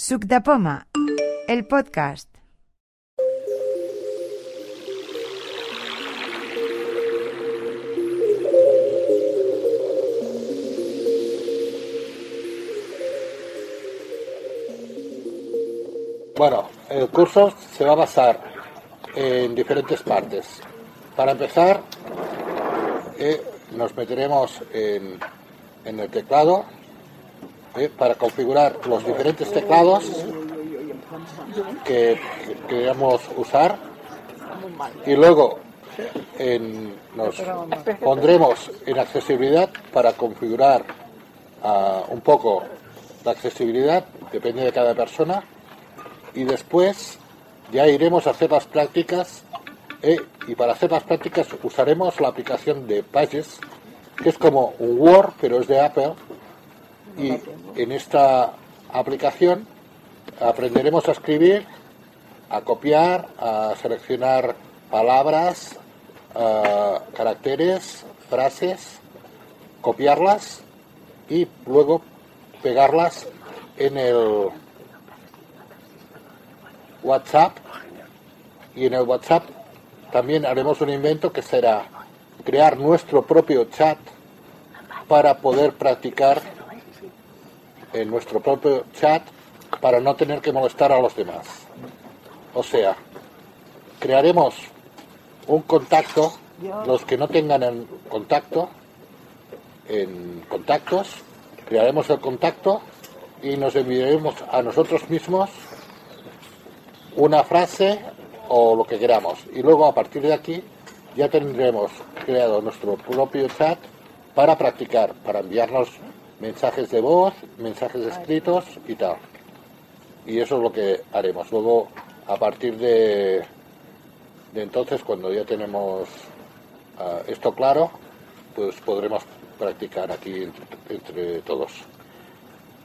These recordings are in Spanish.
Suc de Poma, el podcast. Bueno, el curso se va a basar en diferentes partes. Para empezar, eh, nos meteremos en, en el teclado eh, para configurar los diferentes teclados que, que queramos usar. Y luego nos pondremos en accesibilidad para configurar ah, un poco la accesibilidad, depende de cada persona. Y después ya iremos a hacer las prácticas eh, y para hacer las prácticas usaremos la aplicación de Pages que es como un Word pero es de Apple y en esta aplicación aprenderemos a escribir a copiar a seleccionar palabras ah, caracteres frases copiarlas y luego pegarlas en el WhatsApp. Y en el WhatsApp también haremos un invento que será crear nuestro propio chat para poder practicar en nuestro propio chat para no tener que molestar a los demás. O sea, crearemos un contacto, los que no tengan contacto, en contactos, crearemos el contacto y nos enviaremos a nosotros mismos una frase o lo que queramos. Y luego a partir de aquí ya tendremos creado nuestro propio chat para practicar, para enviarnos mensajes de voz, mensajes escritos y tal. Y eso es lo que haremos. Luego, a partir de, de entonces, cuando ya tenemos ah, esto claro, pues podremos practicar aquí entre, entre todos.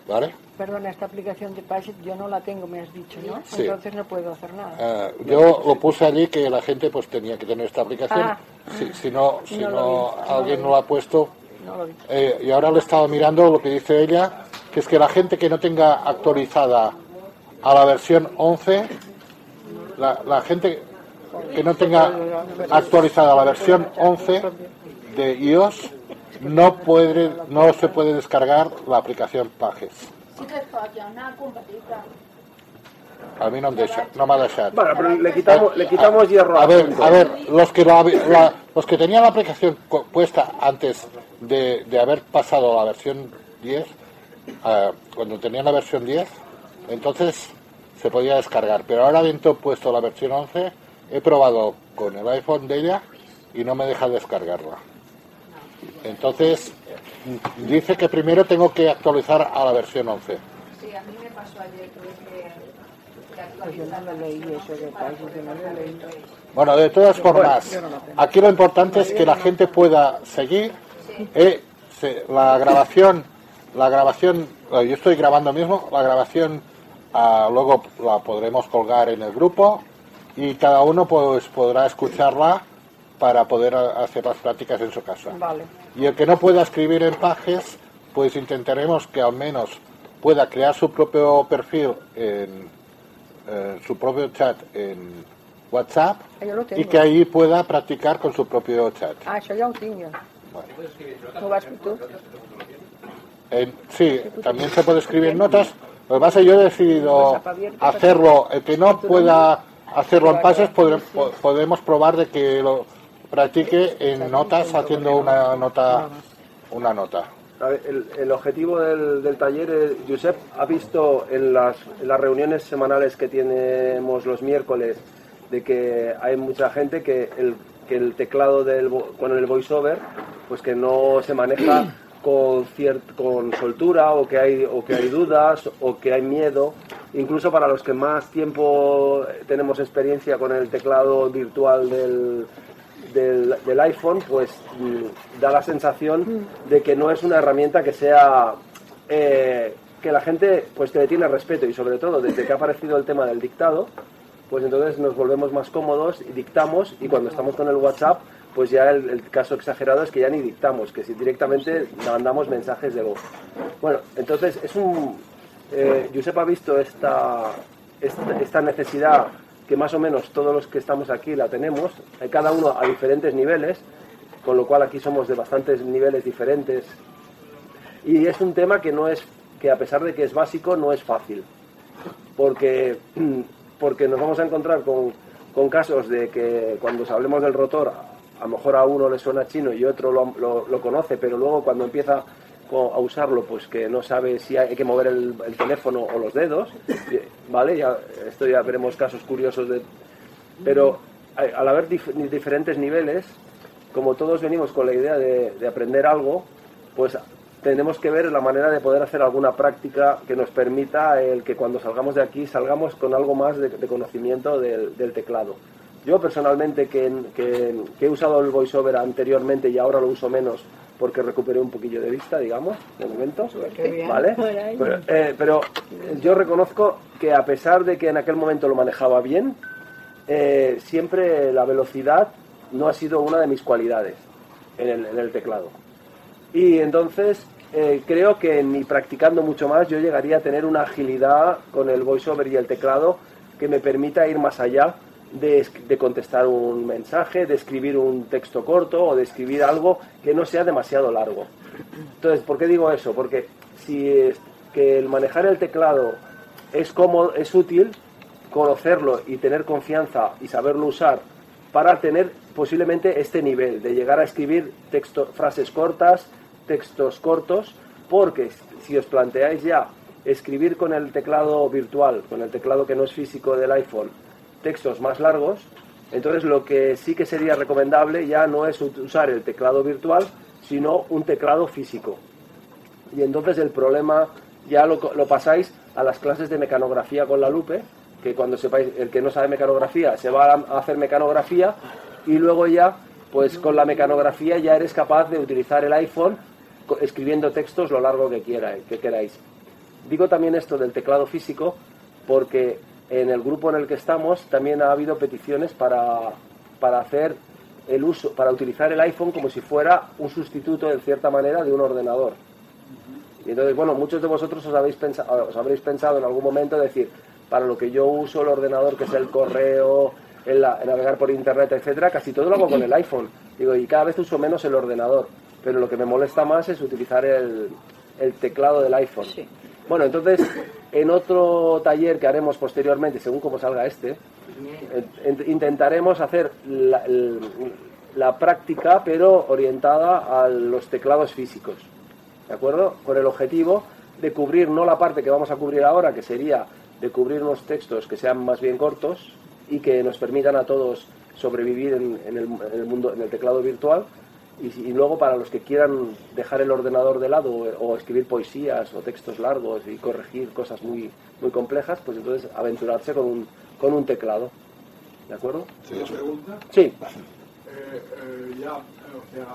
¿Vale? Perdona, esta aplicación de Paget yo no la tengo, me has dicho, ¿no? Sí. Entonces no puedo hacer nada. Ah, yo lo puse allí que la gente pues tenía que tener esta aplicación. Ah. Si, si no, si No no, alguien no lo ha puesto. Eh, y ahora le estaba mirando lo que dice ella, que es que la gente que no tenga actualizada a la versión 11, la, la gente que no tenga actualizada la versión 11 de iOS, no puede, no se puede descargar la aplicación Pages. Ha. A mí no, deixa, no m'ha deixat. Bueno, pero le quitamos, le quitamos hierro A ver, a ver, los que, la- la- los que tenían la aplicación puesta antes de, de haber pasado a la versión 10, ah, cuando tenían la versión 10, entonces se podía descargar. Pero ahora dentro puesto la versión 11, he probado con el iPhone de ella y no me deja descargarla. Entonces, dice que primero tengo que actualizar a la versión 11. Sí, a mí me pasó ayer. Bueno, de todas formas, aquí lo importante es que la gente pueda seguir. Eh, se- la grabación, la grabación, eh, yo estoy grabando mismo, la grabación ah, luego la podremos colgar en el grupo y cada uno pues podrá escucharla para poder hacer las prácticas en su casa. Vale. Y el que no pueda escribir en pages, pues intentaremos que al menos pueda crear su propio perfil en eh, su propio chat en WhatsApp Ah, lo tengo. y que ahí pueda practicar con su propio chat. Ah, ho tinc jo. Bueno, vas tu? en- sí, también se puede escribir notas. Lo que pasa es que yo he decidido hacerlo, el que no pueda hacerlo en pases, podre- po- podemos probar de que lo practique en notas haciendo una nota, una nota. A ver, el, el objetivo del, del taller, eh, Josep, ha visto en las, en las reuniones semanales que tenemos los miércoles de que hay mucha gente que el, que el teclado del, con el voiceover pues que no se maneja con ciert- con soltura o que hay o que hay dudas o que hay miedo. Incluso para los que más tiempo tenemos experiencia con el teclado virtual del, del, del iPhone, pues mm, da la sensación de que no es una herramienta que sea eh, que la gente pues te tiene respeto. Y sobre todo desde que ha aparecido el tema del dictado, pues entonces nos volvemos más cómodos y dictamos y cuando estamos con el WhatsApp, pues ya el, caso exagerado es que ya ni dictamos, que si directamente mandamos mensajes de voz. Bueno, entonces es un eh, ha visto esta, esta, necesidad que más o menos todos los que estamos aquí la tenemos, eh, cada uno a diferentes niveles, con lo cual aquí somos de bastantes niveles diferentes. Y es un tema que no es, que a pesar de que es básico, no es fácil. Porque, porque nos vamos a encontrar con, con casos de que cuando os hablemos del rotor, a lo mejor a uno le suena chino y otro lo, lo- conoce, pero luego cuando empieza a usarlo, pues que no sabe si hay que mover el, el teléfono o los dedos, ¿vale? Esto ya veremos casos curiosos de... Pero al haber dif- diferentes niveles, como todos venimos con la idea de, de aprender algo, pues tenemos que ver la manera de poder hacer alguna práctica que nos permita el que cuando salgamos de aquí salgamos con algo más de, de conocimiento del, del teclado. Yo personalmente que, que- que he usado el voiceover anteriormente y ahora lo uso menos porque recuperé un poquillo de vista, digamos, de momento, Qué bien. ¿vale? Pero, eh, pero yo reconozco que a pesar de que en aquel momento lo manejaba bien, eh, siempre la velocidad no ha sido una de mis cualidades en el, en el teclado. Y entonces eh, creo que ni practicando mucho más yo llegaría a tener una agilidad con el voiceover y el teclado que me permita ir más allá de, de contestar un mensaje, de escribir un texto corto o de escribir algo que no sea demasiado largo. Entonces, ¿por qué digo eso? Porque si que el manejar el teclado es cómodo, es útil, conocerlo y tener confianza y saberlo usar para tener posiblemente este nivel de llegar a escribir texto, frases cortas, textos cortos, porque si os planteáis ya escribir con el teclado virtual, con el teclado que no es físico del iPhone, textos más largos, entonces lo que sí que sería recomendable ya no es usar el teclado virtual, sino un teclado físico. Y entonces el problema ya lo, pasáis a las clases de mecanografía con la lupe, que cuando sepáis, el que no sabe mecanografía se va a hacer mecanografía y luego ya, pues con la mecanografía ya eres capaz de utilizar el iPhone escribiendo textos lo largo que, quiera, que queráis. Digo también esto del teclado físico porque en el grupo en el que estamos también ha habido peticiones para, para hacer el uso, para utilizar el iPhone como si fuera un sustituto en cierta manera de un ordenador. Y entonces, bueno, muchos de vosotros os habéis pensado, os habréis pensado en algún momento decir, para lo que yo uso el ordenador, que es el correo, el, el navegar por internet, etcétera, casi todo lo hago con el iPhone. Digo, y cada vez uso menos el ordenador. Pero lo que me molesta más es utilizar el, el teclado del iPhone. Sí. Bueno, entonces, en otro taller que haremos posteriormente, según como salga este, int- intentaremos hacer la, práctica, pero orientada a los teclados físicos. ¿De acuerdo? Con el objetivo de cubrir no la parte que vamos a cubrir ahora, que sería de cubrir unos textos que sean más bien cortos y que nos permitan a todos sobrevivir en, en el, en el mundo, en el teclado virtual. Y, luego para los que quieran dejar el ordenador de lado o, o escribir poesías o textos largos y corregir cosas muy, muy complejas, pues entonces aventurarse con un, con un teclado. ¿De acuerdo? ¿Una pregunta? Sí. Eh, eh, ya, o sea,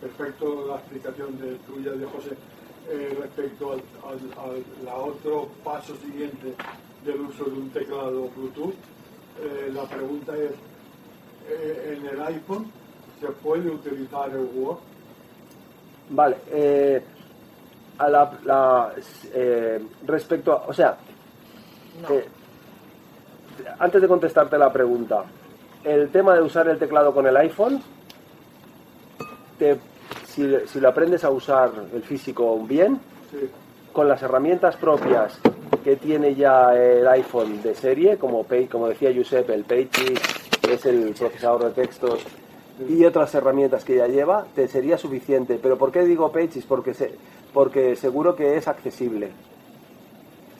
perfecto la explicación de tuya de José eh, respecto al, al, al- la otro paso siguiente del uso de un teclado Bluetooth. La pregunta es, ¿en el iPhone se puede utilizar el Word? Vale. eh, a la, la- eh, respecto a, o sea, eh, antes de contestarte la pregunta, el tema de usar el teclado con el iPhone, te- si, si lo aprendes a usar el físico bien, Sí. con las herramientas propias que tiene ya el iPhone de serie, como, como decía Giuseppe, el Pages, que es el procesador de textos, y otras herramientas que ya lleva, te sería suficiente. Pero ¿por qué digo Pages? Porque, se- porque seguro que es accesible.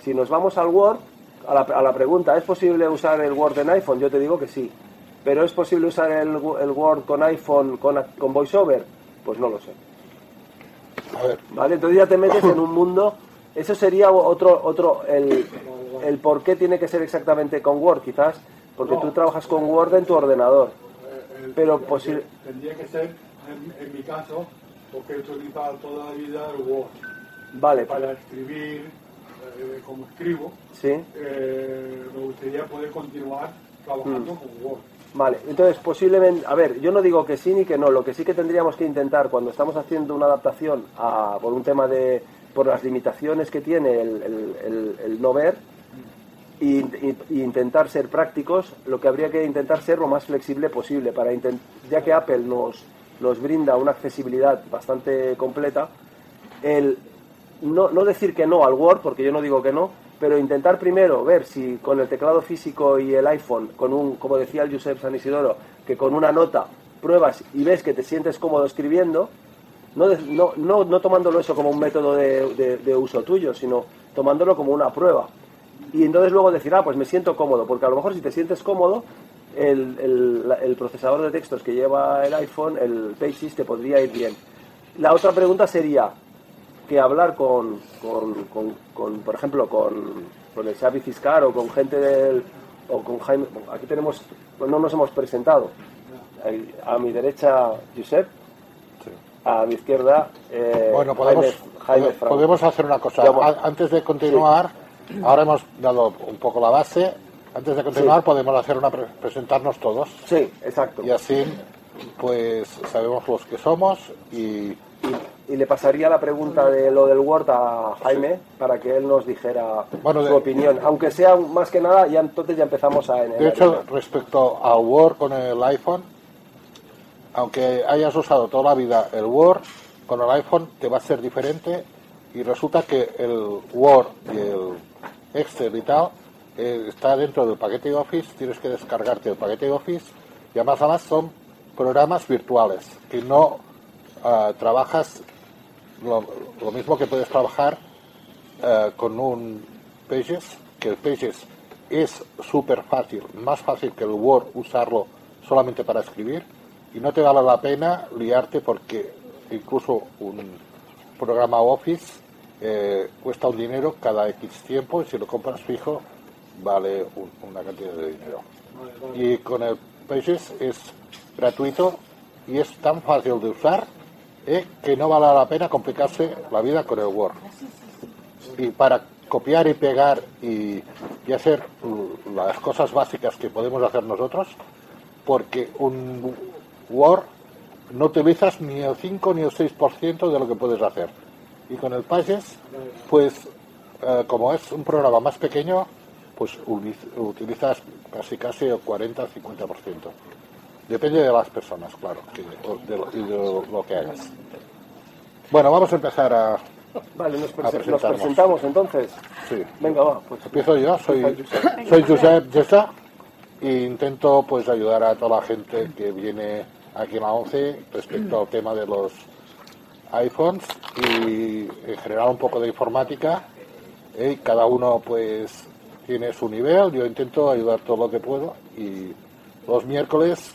Si nos vamos al Word, a la, a la pregunta, ¿es posible usar el Word en iPhone? Yo te digo que sí. ¿Pero es posible usar el, el Word con iPhone con, con VoiceOver? Pues no lo sé. A ver, ¿Vale? Entonces ya te metes en un mundo. Eso sería otro, otro el, el por qué tiene que ser exactamente con Word, quizás, porque tú trabajas con Word en tu ordenador. Pero tendría posi- que- Tendría que ser, en, en mi caso, porque he utilizado toda la vida el Word Vale, para escribir, eh, como escribo, sí, eh, me gustaría poder continuar trabajando con Word. vale. Entonces, posiblemente, a ver, yo no digo que sí ni que no. Lo que sí que tendríamos que intentar cuando estamos haciendo una adaptación a, por un tema de, por las limitaciones que tiene el, el- el- el no ver y, intentar ser prácticos, lo que habría que intentar ser lo más flexible posible, para ya que Apple nos, nos brinda una accesibilidad bastante completa, el no, no decir que no al Word, porque yo no digo que no, pero intentar primero ver si con el teclado físico y el iPhone, con un, como decía el Josep San Isidoro, que con una nota pruebas y ves que te sientes cómodo escribiendo, no, no, no, no tomándolo eso como un método de, de- de uso tuyo, sino tomándolo como una prueba. Y entonces luego decir, ah, pues me siento cómodo, porque a lo mejor si te sientes cómodo, el, el- procesador de textos que lleva el iPhone, el Pages, te podría ir bien. La otra pregunta sería que hablar con, con, con- con, por ejemplo, con, con el Xavi Ciscar o con gente del... o con Jaime... Aquí tenemos... pues no nos hemos presentado. A mi derecha, Josep. A mi izquierda, eh, Bueno, podemos, Jaime, Jaime podemos hacer una cosa. Antes de continuar, ahora hemos dado un poco la base. Antes de continuar, Sí. podemos hacer una pre- presentarnos todos. Sí, exacto. Y así, pues sabemos los que somos y Y, y le pasaría la pregunta de lo del Word a Jaime para que él nos dijera Bueno, su de- opinión. Aunque sea más que nada, ya entonces ya empezamos a... De hecho, respecto al Word con el iPhone, aunque hayas usado toda la vida el Word, con el iPhone te va a ser diferente y resulta que el Word y el Excel y tal eh, está dentro del paquete de Office, tienes que descargarte el paquete de Office y además, además son programas virtuales que no ah, trabajas lo, lo mismo que puedes trabajar eh, con un Pages, que el Pages es súper fácil, más fácil que el Word usarlo solamente para escribir y no te vale la pena liarte porque incluso un programa Office eh, cuesta un dinero cada X tiempo y si lo compras fijo vale un- una cantidad de dinero. Y con el Pages es gratuito y es tan fácil de usar eh, que no vale la pena complicarse la vida con el Word y para copiar y pegar y, y hacer las cosas básicas que podemos hacer nosotros, porque un Word no utilizas ni el 5 ni el 6% de lo que puedes hacer. Y con el Pages, pues eh, como es un programa más pequeño, pues utilizas casi casi el 40 50%. Depende de las personas, claro, o de lo- y de lo que hagas. Bueno, vamos a empezar a, Vale, nos, a prese- nos presentamos entonces. Sí. Venga, va. Pues, Empiezo yo, soy, soy Josep Gesta e intento pues ayudar a toda la gente que viene aquí en la ONCE respecto al tema de los iPhones y en general un poco de informática. ¿eh? Y cada uno pues tiene su nivel, yo intento ayudar todo lo que puedo y los miércoles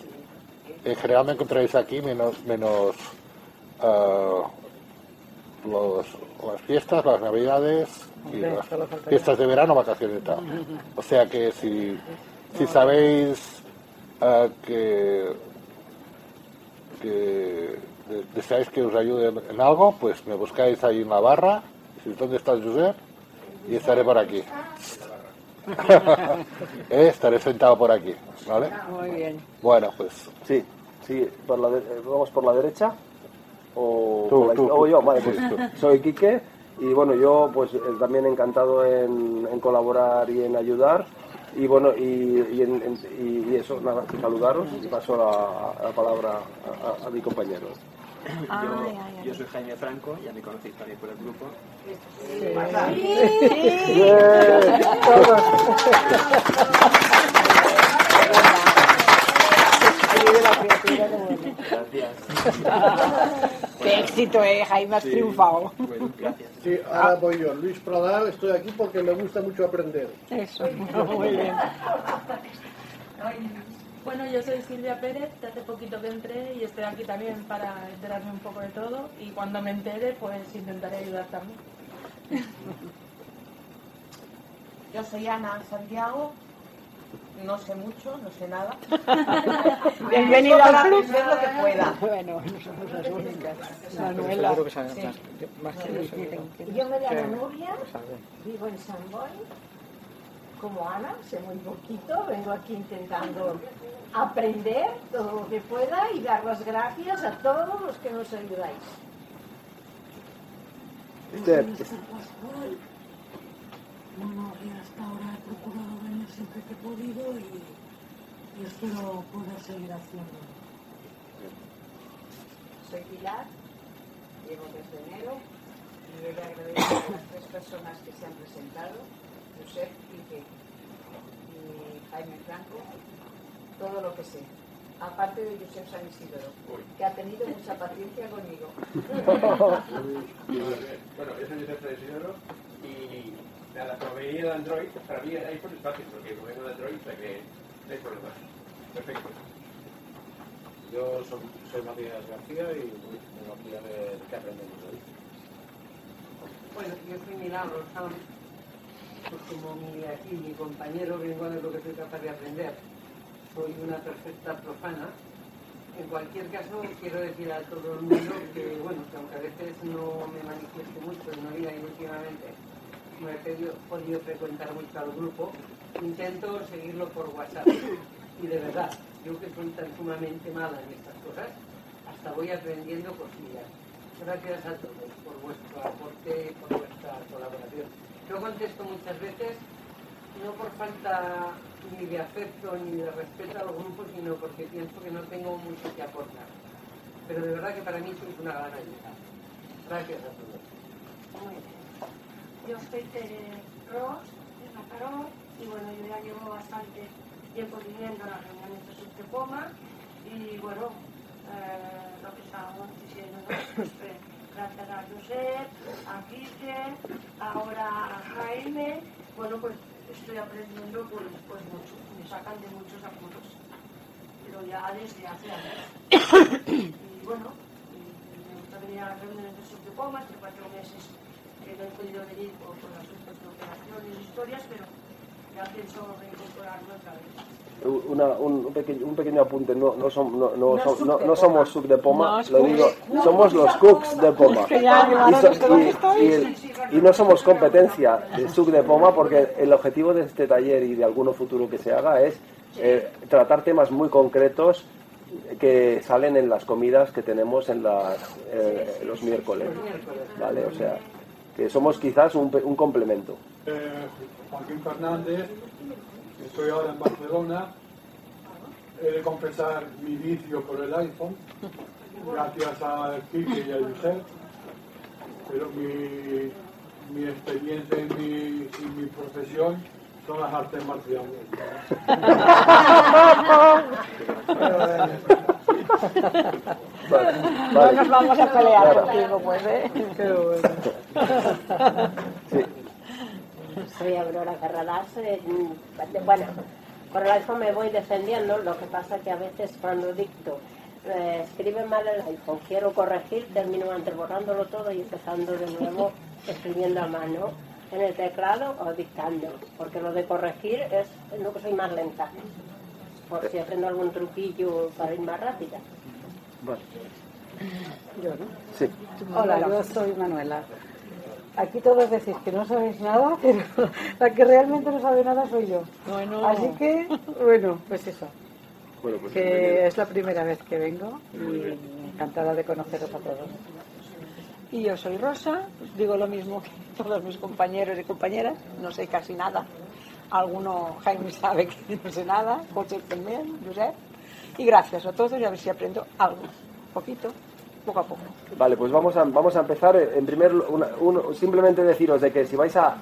en general me encontráis aquí menos menos los, las fiestas, las navidades y las fiestas de verano, vacaciones y tal. O sea que si, si sabéis ah, que, que de- deseáis que os ayude en, algo, pues me buscáis ahí en la barra, si dónde estás Josep, y estaré por aquí. Eh, estaré sentado por aquí, ¿vale? Muy bien. Bueno, pues sí, sí. Por la de- ¿Vamos por la derecha? O, Tú, por la tú, o yo, vale, pues soy Quique y bueno, yo pues eh, también encantado en, en colaborar y en ayudar. Y bueno, y, y, en- en- y- y eso, nada, saludaros y paso la, la palabra a, a- a mi compañero. Yo, yo soy Jaime Franco, ya me conocéis también por el grupo. Qué éxito, eh, Jaime, has triunfado. Bueno, gracias. Sí, ahora voy yo. Luis Pradal, estoy aquí porque me gusta mucho aprender. Eso, muy bien. Bueno, yo soy Silvia Pérez, hace poquito que entré y estoy aquí también para enterarme un poco de todo y cuando me entere pues intentaré ayudar también. Yo soy Ana Santiago, no sé mucho, no sé nada. Bienvenida Para al club. aprender lo que pueda. Bueno, no somos las únicas. Manuela. Seguro que saben más, más que yo, me llamo Nuria, vivo en San Boy, como Ana, sé muy poquito, vengo aquí intentando aprender todo lo que pueda y dar las gracias a todos los que nos ayudáis. Bueno, y hasta ahora he procurado venir siempre que he podido y, y espero poder seguir haciendo. Soy Pilar, llevo desde enero y he de agradecer a las tres personas que se han presentado, Josep, Quique y Jaime Franco, todo lo que sé. Aparte de Josep San Isidoro, que ha tenido mucha paciencia conmigo. Bueno, yo soy Josep San Isidoro y como venía de Android, para mí el iPhone es fácil porque como vengo de Android, o sea que no hay problema. Perfecto. Yo soy, soy Matías García y uy, vengo aquí a ver qué aprendemos hoy. Bueno, yo soy Milagro pues como mi, aquí mi compañero vengo a lo que soy capaz de aprender. Soy una perfecta profana. En cualquier caso, quiero decir a todo el mundo que, bueno, que aunque a veces no me manifieste mucho en la vida y no he podido, frecuentar mucho al grupo, intento seguirlo por WhatsApp. Y de verdad, yo que soy tan sumamente mala en estas cosas, hasta voy aprendiendo cosillas. Gracias a todos por vuestro aporte por vuestra colaboración. Yo contesto muchas veces, no por falta ni de afecto ni de respeto al grupo, sino porque pienso que no tengo mucho que aportar. Pero de verdad que para mí sois una gran ayuda. Gracias a todos. Yo soy Tere Ross, de Mataró, y bueno, yo ya llevo bastante tiempo viniendo a las reuniones de Subtepoma, y bueno, eh, lo que estábamos diciendo, ¿no? Gracias a Josep, a Quique, ahora a Jaime, bueno, pues estoy aprendiendo pues, pues mucho, me sacan de muchos apuros, pero ya desde hace años. y bueno, me gusta venir a las reuniones de Subtepoma, hace cuatro meses podido venir por, por asuntos de operaciones y historias, pero ya pienso reincorporarme otra vez. una, un, un pequeño, un pequeño apunte, no, no, som- no, no, No som- sub no- de no Poma. somos sub de Poma, No, lo digo, no, somos los cooks de Poma. Y, no sé dónde y- estoy. y el- y no somos competencia de sub de Poma porque el objetivo de este taller y de alguno futuro que se haga es eh, tratar temas muy concretos que salen en las comidas que tenemos en las, eh, los miércoles. ¿Vale? O sea, que somos quizás un, un complemento. Eh, Joaquín Fernández, estoy ahora en Barcelona. He de confesar mi vicio por el iPhone, gracias a Kike y a Josep, pero mi, mi experiencia y mi, y mi profesión son las artes marciales. No nos vamos a pelear Claro. contigo, pues, ¿eh? Soy Aurora Carradas. eh, bueno, por el iPhone me voy defendiendo, lo que pasa que a veces cuando dicto eh, escribe mal el iPhone, quiero corregir, termino antes borrándolo todo y empezando de nuevo escribiendo a mano en el teclado o dictando, porque lo de corregir es lo que soy más lenta, por si aprendo algún truquillo para ir más rápida. Vale. Yo, ¿no? Sí. Hola, yo soy Manuela. Aquí todos decís que no sabéis nada, pero la que realmente no sabe nada soy yo. Bueno. Así que, bueno, pues eso. Bueno, pues que bienvenido. es la primera vez que vengo y encantada de conoceros a todos. Y yo soy Rosa, digo lo mismo que todos mis compañeros y compañeras, no sé casi nada. Alguno, Jaime sabe que no sé nada, José también, Josep. Y gracias a todos y a ver si aprendo algo, poquito, poco a poco. Vale, pues vamos a, vamos a empezar. En primer una- uno- simplemente deciros de que si vais a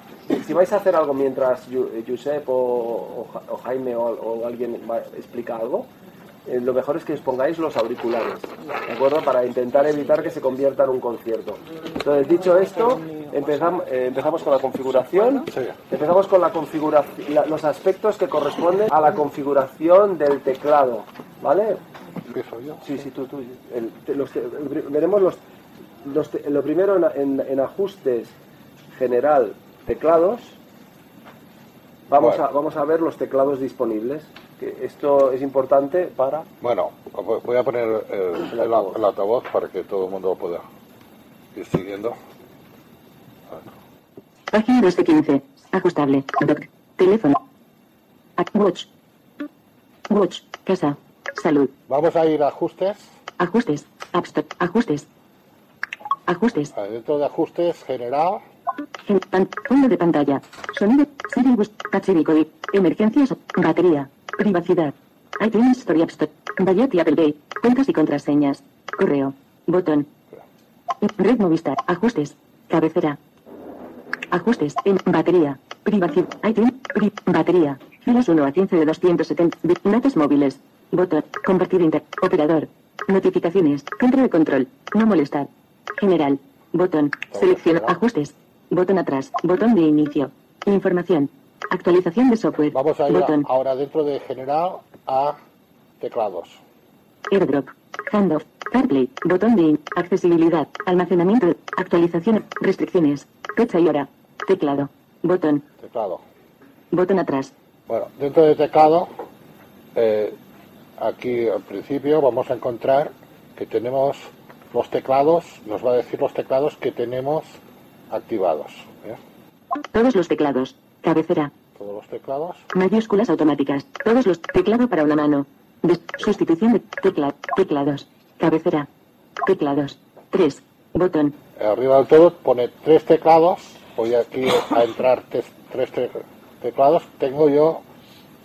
si vais a hacer algo mientras Josep o, o Jaime o, o alguien va- explica algo, eh, lo mejor es que os pongáis los auriculares, ¿de acuerdo? Para intentar evitar que se convierta en un concierto. Entonces, dicho esto, empezamos, eh, empezamos con la configuración. Empezamos con la configuración, la- los aspectos que corresponden a la configuración del teclado, ¿vale? ¿Empiezo yo? Sí, sí, tú, tú. El- los el veremos los, los lo primero en, en- en ajustes general teclados. Vamos, Bueno. a, vamos a ver los teclados disponibles. Que esto es importante para. Bueno, voy a poner el, el- el altavoz para que todo el mundo pueda ir siguiendo. Página 2 de 15. Ajustable. Doc. Teléfono. Watch. Watch. Casa. Salud. Vamos a ir a ajustes. Ajustes. App Store. Ajustes. Ajustes. Dentro de ajustes, general, fondo de pantalla. Sonido. Siri bus. Emergencias. Batería. Privacidad. iTunes Story App Store. Bayot y Apple Pay. Cuentas y contraseñas. Correo. Botón. Red Movistar. Ajustes. Cabecera. Ajustes. En batería. Privacidad. iTunes. Pri- batería. Filas 1 a 15 de 270. Bi- Datos móviles. Botón. Compartir inter. Operador. Notificaciones. Centro de control. No molestar. General. Botón. Selección. Ajustes. Botón atrás. Botón de inicio. Información. Actualización de software. vamos a ir a- Botón. ahora dentro de general a teclados. Airdrop. Handoff. CarPlay. Botón de in- accesibilidad. Almacenamiento. Actualización. Restricciones. Fecha y hora. Teclado. Botón. Teclado. Botón atrás. Bueno, dentro de teclado, eh, aquí al principio vamos a encontrar que tenemos los teclados, nos va a decir los teclados que tenemos activados. ¿eh? Todos los teclados. Cabecera. Todos los teclados. Mayúsculas automáticas. Todos los teclado para una mano. Des- sustitución de tecla teclados. Cabecera. Teclados. 3. Botón. Arriba del todo pone tres teclados. Voy aquí a entrar tres te- teclados. Tengo yo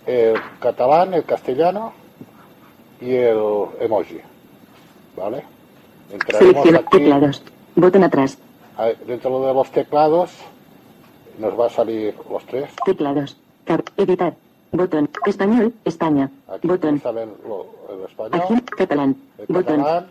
el catalán, el castellano y el emoji. ¿Vale? Entraremos Selecciona aquí. teclados. Botón atrás. Dentro de los teclados nos va a salir los tres. Teclados. Editar. Botón. Español. España. Aquí Botón. salen lo- el español, Acción. Catalán. el Botón. catalán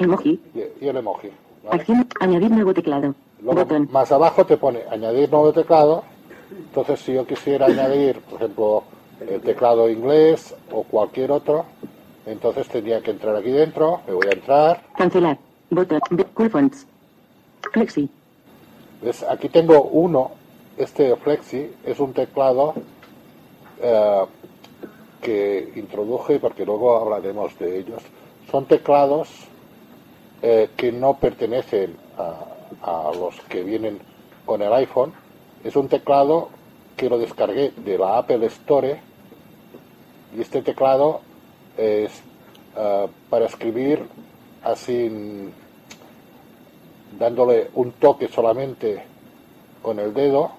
Emoji. y, y el emoji. ¿vale? Acción. Añadir nuevo teclado. Luego, Botón. más abajo te pone añadir nuevo teclado. Entonces, si yo quisiera añadir, por ejemplo, el teclado inglés o cualquier otro, entonces tendría que entrar aquí dentro. Me voy a entrar. Cancelar. Botón. Cool Fonts. Flexi. Aquí tengo uno. Este Flexi es un teclado eh, que introduje, porque luego hablaremos de ellos. Son teclados eh, que no pertenecen a, a los que vienen con el iPhone. Es un teclado que lo descargué de la Apple Store y este teclado es eh, para escribir así dándole un toque solamente con el dedo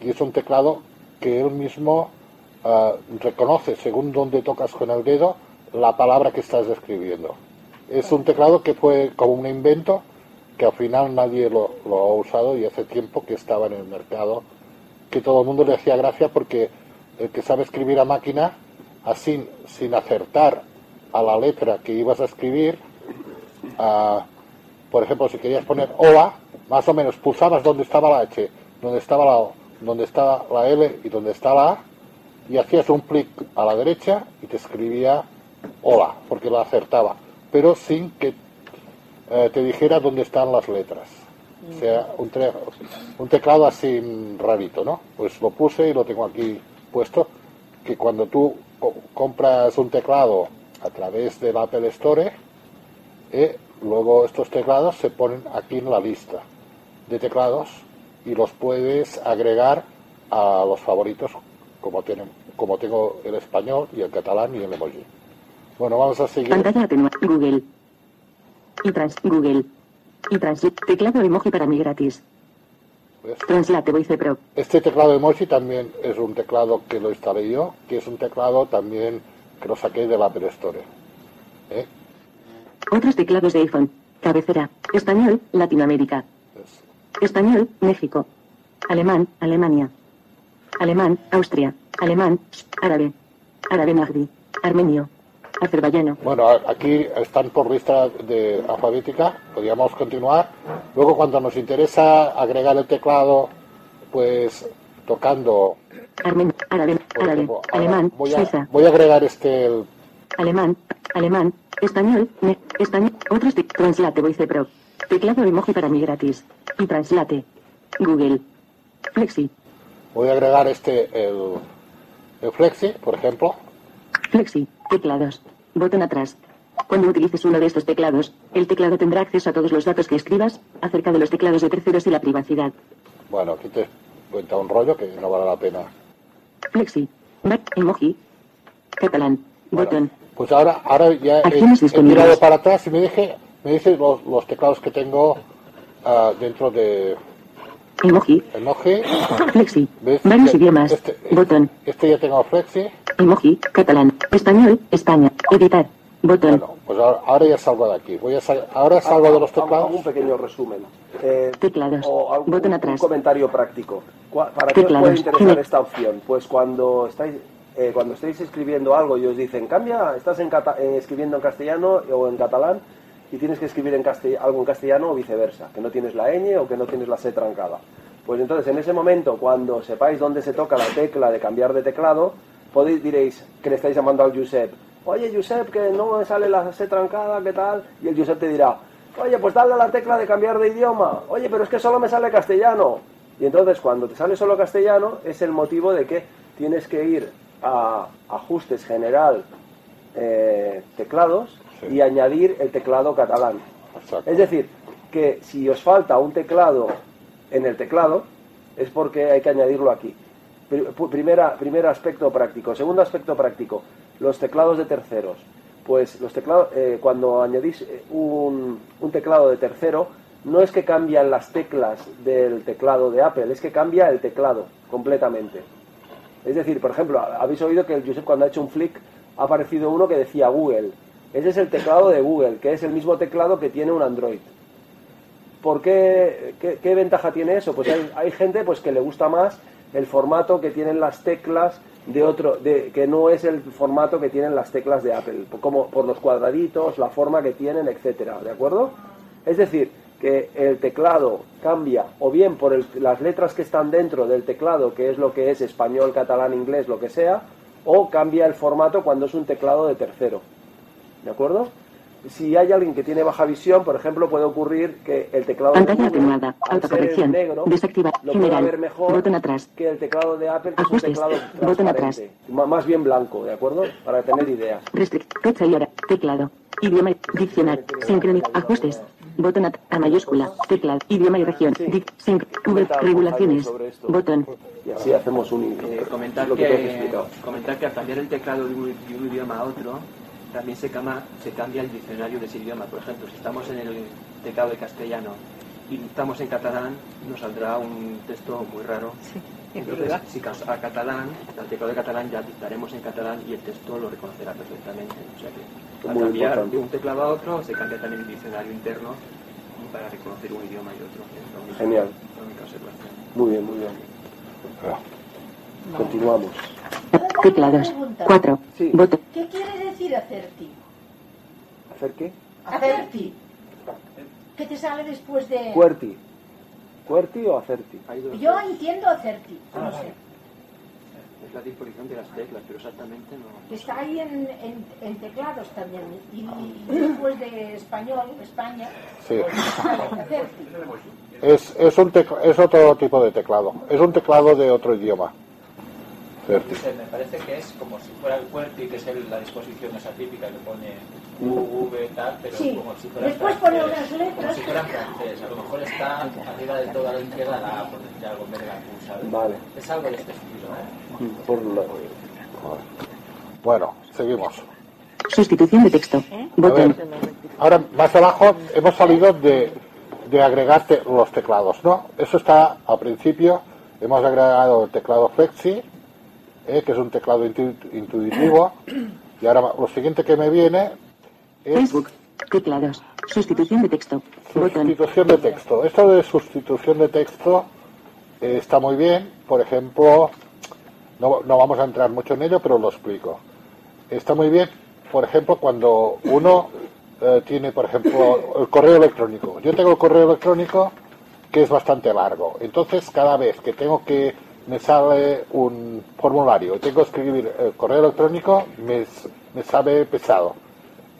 y es un teclado que él mismo ah, reconoce según donde tocas con el dedo la palabra que estás escribiendo. Es un teclado que fue como un invento que al final nadie lo, ha usado y hace tiempo que estaba en el mercado, que todo el mundo le hacía gracia porque el que sabe escribir a máquina, así sin acertar a la letra que ibas a escribir, ah, por ejemplo, si querías poner OA, más o menos pulsabas donde estaba la H, donde estaba la O, donde estaba la L y donde está la A, y hacías un clic a la derecha y te escribía hola, porque lo acertaba, pero sin que eh, te dijera dónde están las letras. O sea, un, teclado así rarito, ¿no? Pues lo puse y lo tengo aquí puesto, que cuando tú co- compras un teclado a través del Apple Store, eh, luego estos teclados se ponen aquí en la lista de teclados y los puedes agregar a los favoritos como, tienen, como tengo el español y el catalán y el emoji. Bueno, vamos a seguir. Pantalla atenuada. Google. Y trans. Google. Y translate. Teclado emoji para mí gratis. ¿Ves? Translate Voice Pro. Este teclado emoji también es un teclado que lo instalé yo, que es un teclado también que lo saqué del Apple Store. ¿eh? Otros teclados de iPhone. Cabecera. Español. Latinoamérica. Español. México. Alemán. Alemania. Alemán. Austria. Alemán. Árabe. Árabe Magdi. Armenio. Azerbaiyano. Bueno, aquí están por lista de alfabética, podríamos continuar. Luego, cuando nos interesa agregar el teclado, pues tocando, Armen. Árabe. Árabe. ejemplo, Alemán. voy Suiza. a, voy a agregar este, el, Alemán, alemán, español, me, español, otros de Translate Voice Pro. Teclado emoji para mí gratis. Y Translate. Google. Flexi. voy a agregar este, el, el Flexi, por ejemplo. Flexi. Teclados. Botón atrás. Cuando utilices uno de estos teclados, el teclado tendrá acceso a todos los datos que escribas acerca de los teclados de terceros y la privacidad. Bueno, aquí te cuenta un rollo que no vale la pena. Flexi. Back emoji. Catalán. Botón. Pues ahora, ahora ya he, he tirado para atrás y me dije, me dice los, los teclados que tengo ah, dentro de Emoji. emoji. Flexi. ¿Ves? Varios Que idiomas. Este, Botón. este ya tengo Flexi. Emoji. Catalán. Español. España. Editar. Botón. Pues ahora, ahora ya salgo de aquí. Voy a sal- ahora salgo de los teclados. Hago un pequeño resumen. Eh, Teclados. o algún- Botón un atrás. comentario práctico. ¿Para qué os Teclados. puede interesar esta opción? Pues cuando estáis eh, cuando estáis escribiendo algo y os dicen cambia, estás en cata- eh, escribiendo en castellano o en catalán y tienes que escribir en algo en castellano o viceversa, que no tienes la ñ o que no tienes la c trancada. Pues entonces en ese momento, cuando sepáis dónde se toca la tecla de cambiar de teclado, podéis diréis que le estáis llamando al Josep. Oye, Josep, que no me sale la C trancada, ¿qué tal? Y el Josep te dirá, oye, pues dale a la tecla de cambiar de idioma. Oye, pero es que solo me sale castellano. Y entonces cuando te sale solo castellano es el motivo de que tienes que ir a ajustes general eh, teclados y añadir el teclado catalán. Es decir, que si os falta un teclado en el teclado, es porque hay que añadirlo aquí. Primera, primer aspecto práctico. Segundo aspecto práctico, los teclados de terceros. Pues los teclados, eh, cuando añadís eh, un, un teclado de tercero, no es que cambian las teclas del teclado de Apple, es que cambia el teclado completamente. Es decir, por ejemplo, habéis oído que el Josep cuando ha hecho un flick ha aparecido uno que decía Google. Ese es el teclado de Google, que es el mismo teclado que tiene un Android. ¿Por qué, qué, ventaja tiene eso? Pues hay, hay gente pues que le gusta más el formato que tienen las teclas de otro, de, que no es el formato que tienen las teclas de Apple, como por los cuadraditos, la forma que tienen, etcétera, ¿de acuerdo? Es decir, que el teclado cambia o bien por las letras que están dentro del teclado, que es lo que es español, catalán, inglés, lo que sea, o cambia el formato cuando es un teclado de tercero. ¿De acuerdo? Si hay alguien que tiene baja visión, por ejemplo, puede ocurrir que el teclado de Pantalla Google, ser en Autocorrección. negro, Desactiva. lo puede ver General. mejor Botón atrás. que el teclado de Apple, que es un Ajustes. teclado Botón ma- más bien blanco, ¿de acuerdo? Para tener ideas. Restrict. Fecha y hora. Teclado. Idioma. Diccionario. Sincronizar. Ajustes. Botón at- a mayúscula. Teclado. Idioma y región. Dic. Sync. Regulaciones. Botón. Y así hacemos un... Eh, comentar, lo que, tú has que, explicado. comentar que al cambiar el teclado de un, de un idioma a otro, también se, cama- se cambia el diccionario de ese idioma. Por ejemplo, si estamos en el teclado de castellano y estamos en catalán, nos saldrá un texto muy raro. es Entonces, verdad. si a catalán, al teclado de catalán ya dictaremos en catalán y el texto lo reconocerá perfectamente. O sea que al Muy cambiar importante. de un teclado a otro, se cambia también el diccionario interno para reconocer un idioma y otro. Genial. Muy bien, muy bien. Continuamos. Teclados. 4. Botón. ¿Qué quiere decir acerti? ¿Hacer qué? Acerti. ¿Qué te sale después de...? Cuerti. ¿Cuerti o acerti? Yo entiendo acerti, no sé. Es la disposición de las teclas, pero exactamente no. Está ahí en, en- en teclados también. Y, y después de español, España, Sí. Es, es, un tec- es otro tipo de teclado. Es un teclado de otro idioma. Dice, me parece que es como si fuera el QWERTY, que es el- la disposición esa típica que pone U, V, tal, pero Sí. como si fuera en Después pone francés, unas letras. Como si fuera en francés. A lo mejor está arriba de toda la izquierda la A, por decir algo, en vez de la Q, ¿sabes? Vale. Es algo de este estilo, ¿eh? Por la- Bueno, seguimos. Sustitución de texto. A Botón. ver, ahora más abajo hemos salido de, de agregar te- los teclados, ¿no? Eso está al principio. Hemos agregado el teclado Flexi, eh, que es un teclado intu- intuitivo. Y ahora lo siguiente que me viene es Facebook. Teclados. Sustitución de texto. Sustitución de texto. Esto de sustitución de texto eh, está muy bien. Por ejemplo, no, no vamos a entrar mucho en ello, pero lo explico. Está muy bien, por ejemplo, cuando uno eh, tiene, por ejemplo, el correo electrónico. Yo tengo el correo electrónico que es bastante largo. Entonces, cada vez que tengo que me sale un formulario tengo que escribir el correo electrónico, me, me sabe pesado.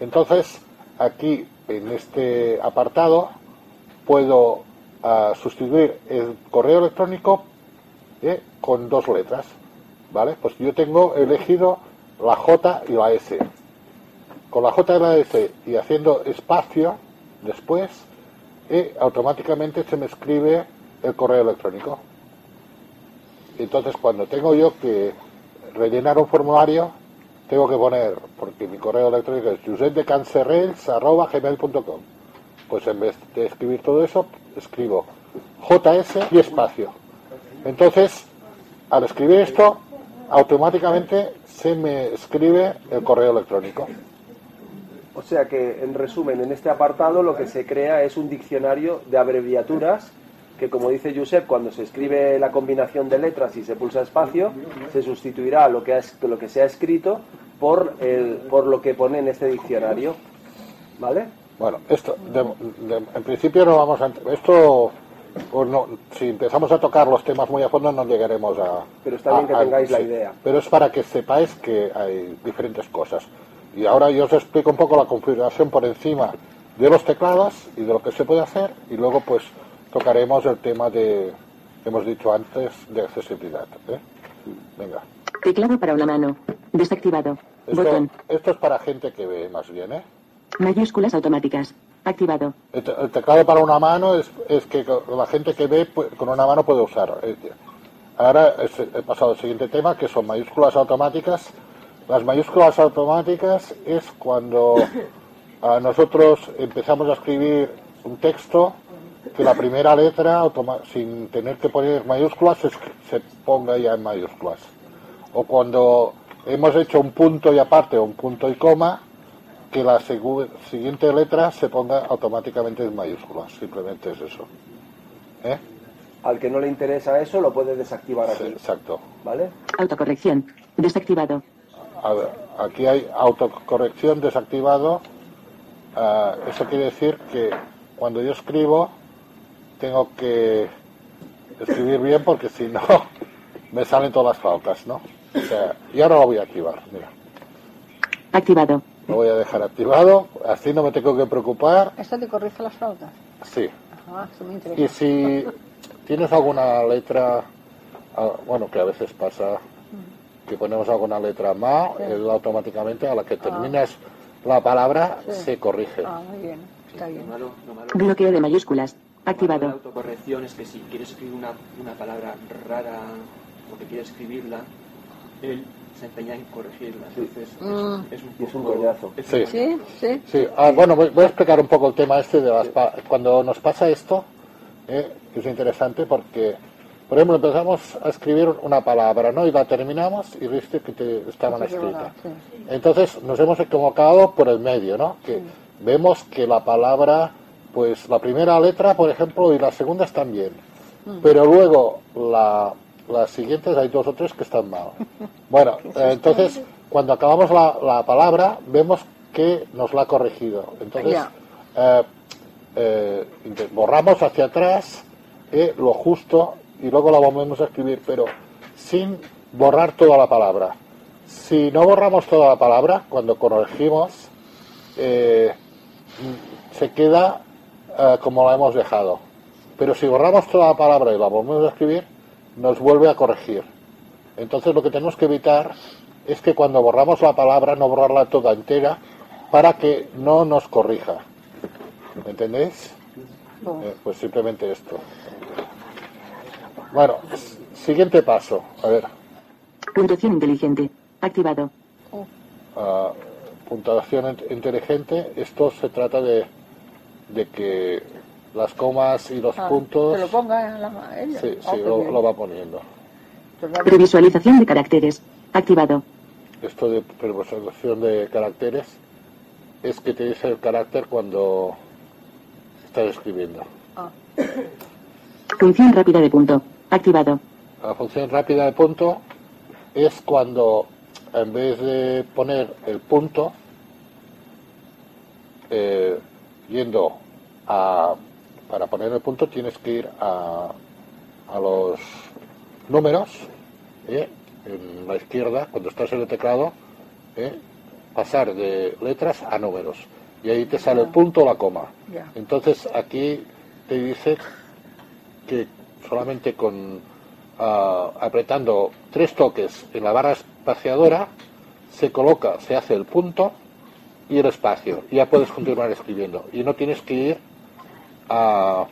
Entonces, aquí en este apartado puedo ah, sustituir el correo electrónico eh, con dos letras. ¿Vale? Pues yo tengo elegido la J y la S. Con la J y la S y haciendo espacio después, eh, automáticamente se me escribe el correo electrónico. Entonces, cuando tengo yo que rellenar un formulario, tengo que poner, porque mi correo electrónico es josepdecancerrels.gmail.com pues en vez de escribir todo eso, escribo JS y espacio. Entonces, al escribir esto, automáticamente se me escribe el correo electrónico. O sea que, en resumen, en este apartado lo que se crea es un diccionario de abreviaturas que, como dice Josep, cuando se escribe la combinación de letras y se pulsa espacio, se sustituirá lo que, es- lo que se ha escrito por, el, por lo que pone en este diccionario. ¿Vale? Bueno, esto, de- de- en principio no vamos a... Esto, pues no, si empezamos a tocar los temas muy a fondo no llegaremos a... Pero está bien que a- a- tengáis la sí. idea. Pero es para que sepáis que hay diferentes cosas. Y ahora yo os explico un poco la configuración por encima de los teclados y de lo que se puede hacer y luego pues tocaremos el tema de, hemos dicho antes, de accesibilidad. ¿eh? Venga. Teclado para una mano. Desactivado. Esto, Botón. esto es para gente que ve más bien, ¿eh? Mayúsculas automáticas. Activado. El, te- el teclado para una mano es, es que la gente que ve pues, con una mano puede usar. Ahora he pasado al siguiente tema, que son mayúsculas automáticas. Las mayúsculas automáticas es cuando a nosotros empezamos a escribir un texto que la primera letra, automa- sin tener que poner mayúsculas, se, ponga ya en mayúsculas. O cuando hemos hecho un punto y aparte o un punto y coma, que la siguiente letra se ponga automáticamente en mayúsculas. Simplemente es eso. ¿Eh? Al que no le interesa eso, lo puede desactivar aquí. exacto. ¿Vale? Autocorrección. Desactivado. A ver, aquí hay autocorrección desactivado. Ah, eso quiere decir que cuando yo escribo tengo que escribir bien porque si no me salen todas las faltas, ¿no? O sea, y ahora lo voy a activar, mira. Activado. Lo voy a dejar activado, así no me tengo que preocupar. ¿Esto te corrige las flautas? Sí. Ah, esto me interesa. Y si tienes alguna letra, ah, bueno, que a veces pasa que ponemos alguna letra más, Sí. él automáticamente a la que terminas la palabra Sí. se corrige. Ah, muy bien. Está bien. Bloqueo de mayúsculas. La Activado. autocorrección es que si quieres escribir una, una palabra rara o que quieres escribirla, él se empeña en corregirla. Entonces es- Mm. es, un Y es un poco- es Sí. Sí, sí. Sí, ah, bueno, voy, voy a explicar un poco el tema este de las pa- cuando nos pasa esto, eh, es interesante porque, por ejemplo, empezamos a escribir una palabra, ¿no? Y la terminamos y viste que te, está mal Está escrita. Entonces nos hemos equivocado por el medio, ¿no? Que vemos que la palabra, pues la primera letra, por ejemplo, y la segunda están bien, Mm. pero luego la, las siguientes hay dos o tres que están mal. Bueno, eh, entonces cuando acabamos la, la palabra vemos que nos la ha corregido. Entonces eh, eh, borramos hacia atrás eh, lo justo y luego la volvemos a escribir, pero sin borrar toda la palabra. Si no borramos toda la palabra, cuando corregimos, se queda eh, como la hemos dejado. Pero si borramos toda la palabra y la volvemos a escribir, nos vuelve a corregir. Entonces lo que tenemos que evitar es que cuando borramos la palabra no borrarla toda entera para que no nos corrija. ¿Me entendéis? Eh, pues simplemente esto. Bueno, siguiente paso. A ver, Puntuación inteligente. Activado. ah, puntuación int- inteligente. Esto se trata de, de que las comas y los Ah, puntos... Que lo ponga la, ella. Sí, Ah, sí, lo, va poniendo. Previsualización de caracteres. Activado. Esto de previsualización de caracteres es que te dice el carácter cuando estás escribiendo. Ah, Función rápida de punto. Activado. La función rápida de punto es cuando en vez de poner el punto, eh, yendo a, para poner el punto tienes que ir a, a los números, ¿eh? en la izquierda, cuando estás en el teclado, ¿eh? pasar de letras a números. Y ahí te sale el punto o la coma. Entonces aquí te dice que solamente con ah, apretando tres toques en la barra espaciadora se coloca, se hace el punto y el espacio. Ya puedes continuar escribiendo. Y no tienes que ir a,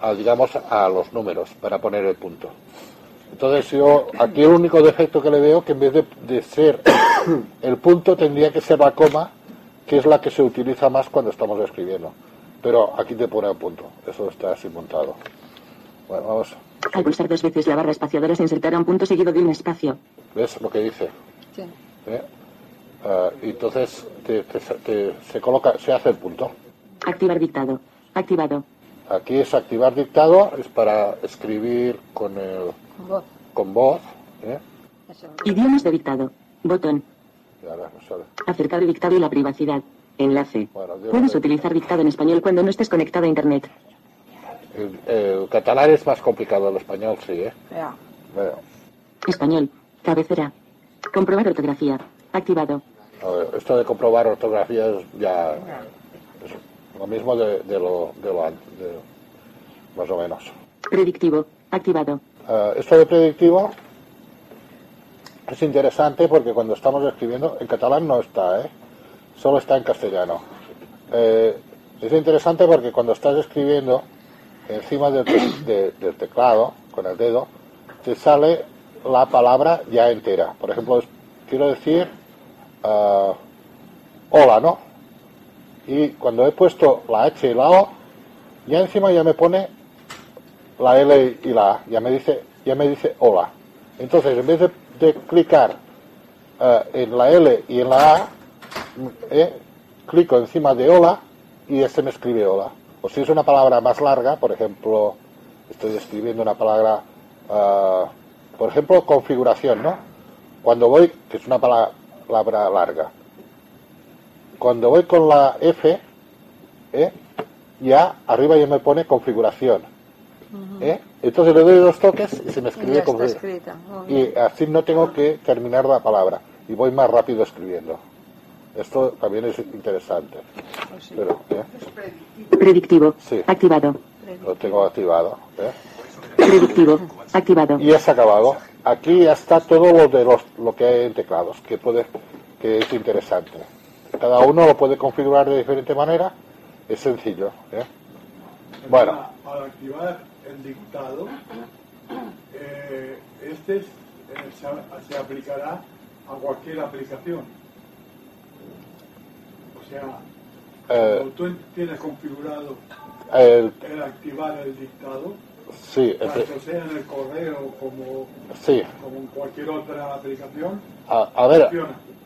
a, digamos, a los números para poner el punto. Entonces yo, aquí el único defecto que le veo que en vez de, de ser el punto tendría que ser la coma que es la que se utiliza más cuando estamos escribiendo. Pero aquí te pone un punto, eso está así montado. Bueno, vamos, Al pulsar dos veces la barra espaciadora se insertará un punto seguido de un espacio. ¿ves lo que dice? Sí. ¿Eh? Y entonces te- te- te- se coloca, se hace el punto. Activar dictado. Activado. Aquí es activar dictado, es para escribir con, el, Voz. con voz. ¿eh? Idiomas de dictado. Botón. No sale. Acercar el dictado y la privacidad. Enlace. Dios Puedes lo utilizar dictado en español cuando no estés conectado a Internet. El, el catalán es más complicado, el español sí, ¿eh? Ya. Bueno, Español. Cabecera. Comprobar ortografía. Activado. ver, esto de comprobar ortografía es ya es lo mismo de, de lo, de lo de- más o menos. Predictivo. Activado. Ah, esto de predictivo es interesante porque cuando estamos escribiendo, en catalán no está, ¿eh? solo está en castellano. Eh, es interesante porque cuando estás escribiendo encima del, te- de- del teclado, con el dedo, te sale la palabra ya entera. Por ejemplo, quiero decir ah, hola, ¿no? Y cuando he puesto la H y la O, ya encima ya me pone la L y la A, ya me dice, ya me dice hola. Entonces, en vez de, clicar eh, en la L y en la A, eh, clico encima de hola y este me escribe hola. O si es una palabra más larga, por ejemplo, estoy escribiendo una palabra, ah, por ejemplo, configuración, ¿no? Cuando voy, que es una pala- palabra larga, cuando voy con la F, ¿eh? ya arriba ya me pone configuración. ¿eh? Entonces le doy dos toques y se me escribe bien. Y así no tengo que terminar la palabra y voy más rápido escribiendo. Esto también es interesante. Pero, ¿eh? Predictivo. Sí. Activado. Lo tengo activado. ¿eh? Predictivo. Activado. Y ha acabado. Aquí ya está todo lo de los, lo que hay en teclados, que puede, que es interesante. Cada uno lo puede configurar de diferente manera. Es sencillo. ¿eh? Bueno, Para, activar el dictado, eh, este es- eh, se, se aplicará a cualquier aplicación. O sea, cuando tú tienes configurado el, el activar el dictado, sí, tanto efe- sea en el correo como, sí. como en cualquier otra aplicación, A, a ver,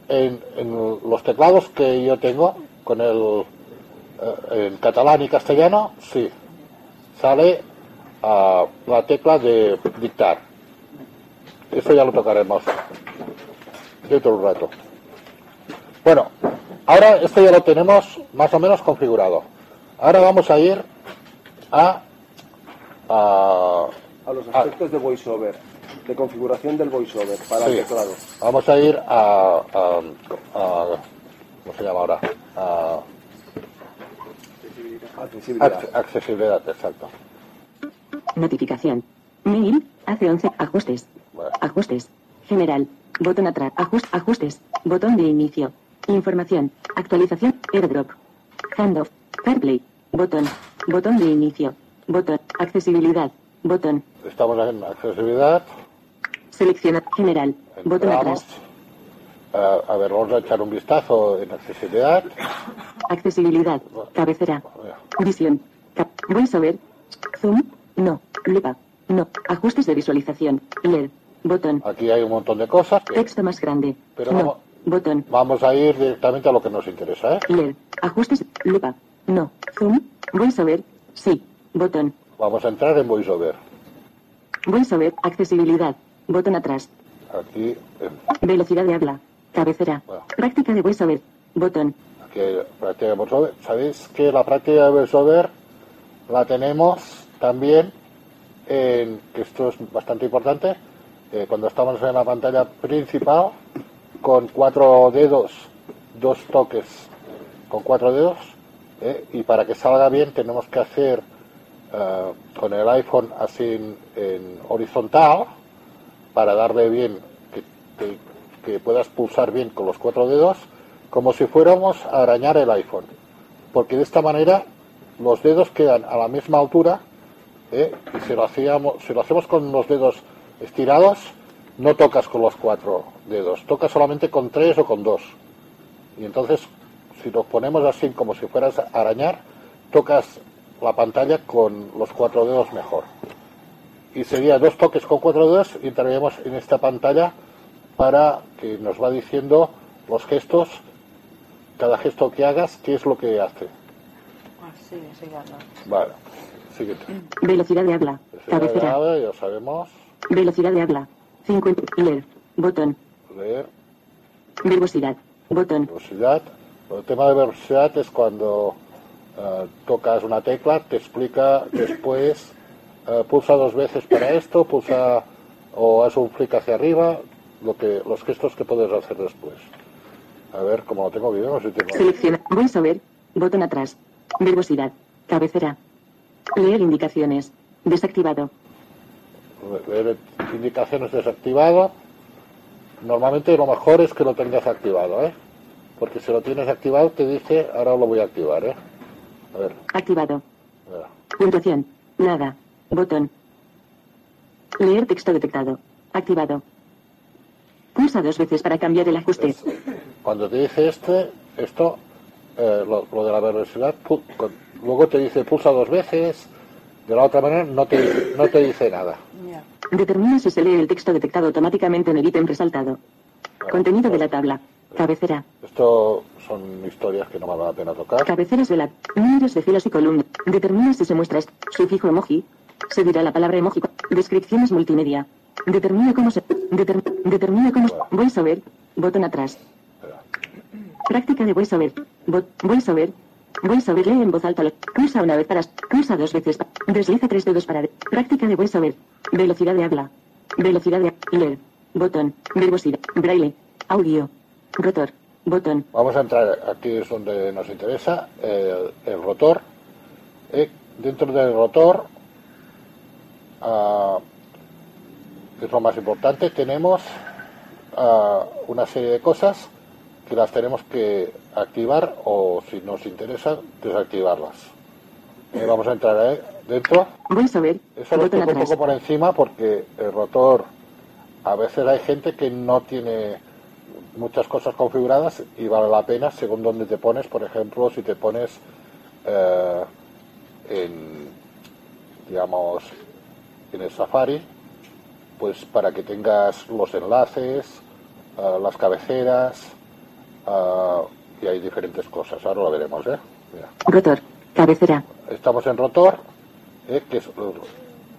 en, en los teclados que yo tengo, con el eh, en catalán y castellano, sí, sale ah, la tecla de dictar. Eso ya lo tocaremos dentro de un rato. Bueno, ahora esto ya lo tenemos más o menos configurado. Ahora vamos a ir a, a A los aspectos de VoiceOver, de configuración del VoiceOver para Sí. el teclado. Vamos a ir a, a- a- ¿cómo se llama ahora? A, Accesibilidad. acce- accesibilidad, exacto. Notificación. Mail. Hace 11. Ajustes. Ajustes. General. Botón atrás. Ajust, ajustes. Botón de inicio. Información. Actualización. Airdrop. Handoff. CarPlay. Botón. Botón de inicio. Botón. Accesibilidad. Botón. Estamos en accesibilidad. Selecciona. General. Botón atrás. Ah, a ver, vamos a echar un vistazo en accesibilidad. Accesibilidad. Cabecera. Visión. Cap. VoiceOver. Zoom. No. Lupa. No. Ajustes de visualización. LED. Botón. Aquí hay un montón de cosas. que- Texto más grande. Pero no. vamos- Botón. Vamos a ir directamente a lo que nos interesa, ¿eh? LED. Ajustes. Lupa. No. Zoom. VoiceOver. Sí. Botón. Vamos a entrar en VoiceOver. VoiceOver. Accesibilidad. Botón atrás. Aquí, eh, Velocidad de habla. Cabecera. Práctica de VoiceOver. Botón. aquí hay práctica de VoiceOver. Sabéis que la práctica de VoiceOver la tenemos también en, que esto es bastante importante, eh, cuando estamos en la pantalla principal con cuatro dedos, dos toques con cuatro dedos, eh, y para que salga bien tenemos que hacer eh, con el iPhone así en, horizontal para darle bien, que, que- puedas pulsar bien con los cuatro dedos, como si fuéramos a arañar el iPhone. Porque de esta manera los dedos quedan a la misma altura ¿eh? y si lo, hacíamos, si lo hacemos con los dedos estirados, no tocas con los cuatro dedos, tocas solamente con tres o con dos. Y entonces si nos ponemos así como si fueras a arañar, tocas la pantalla con los cuatro dedos mejor. Y sería dos toques con cuatro dedos y entraríamos en esta pantalla para que nos va diciendo los gestos, cada gesto que hagas, qué es lo que hace. Así, así gana. Vale, siguiente. Velocidad de habla. Velocidad de Cabecera. habla, ya sabemos. Velocidad de habla. 50. Leer. Botón. Leer, Verbosidad. Botón. velocidad. El tema de velocidad es cuando eh, tocas una tecla, te explica después, eh, pulsa dos veces para esto, pulsa o haz un flick hacia arriba, lo que, los gestos que puedes hacer después. A ver, como lo tengo video, si tengo... Selecciona. VoiceOver. Botón atrás. Verbosidad. Cabecera. Leer indicaciones. Desactivado. Leer indicaciones desactivado. Normalmente lo mejor es que lo tengas activado, ¿eh? Porque si lo tienes activado te dice, ahora lo voy a activar, ¿eh? A ver, Activado. Puntuación. Nada. Botón. Leer texto detectado. Activado. Pulsa dos veces para cambiar el ajuste. Cuando te dice este, esto, eh, lo, lo de la velocidad, pu- con- luego te dice pulsa dos veces, de la otra manera no te, no te dice nada. Determina si se lee el texto detectado automáticamente en el ítem resaltado. Contenido de la tabla. Cabecera. Esto son historias que no vale la pena tocar. Cabeceras de la. Números de filas y columnas. Determina si se muestra est- sufijo emoji. Se dirá la palabra emoji. Descripciones multimedia. Determina cómo se. deter- determina cómo. VoiceOver. Botón atrás. Práctica de VoiceOver. Vo- VoiceOver. VoiceOver lee en voz alta. lo- Pulsa una vez para. Pulsa dos veces. pa- Desliza tres dedos para. Práctica de VoiceOver. Velocidad de habla. Velocidad de. Leer. Botón. Verbosidad. Braille. Audio. Rotor. Botón. Vamos a entrar, aquí es donde nos interesa, el, el rotor. Eh, dentro del rotor, ah, que es lo más importante, tenemos ah, una serie de cosas que las tenemos que activar o, si nos interesa, desactivarlas. Eh, vamos a entrar ahí dentro. VoiceOver. Eso lo explico un poco por encima porque el rotor, a veces hay gente que no tiene muchas cosas configuradas y vale la pena según donde te pones. Por ejemplo, si te pones eh, en, digamos, en el Safari, pues para que tengas los enlaces, eh, las cabeceras eh, y hay diferentes cosas. Ahora lo veremos, ¿eh? Mira. Rotor. Cabecera. Estamos en rotor, ¿eh? que es,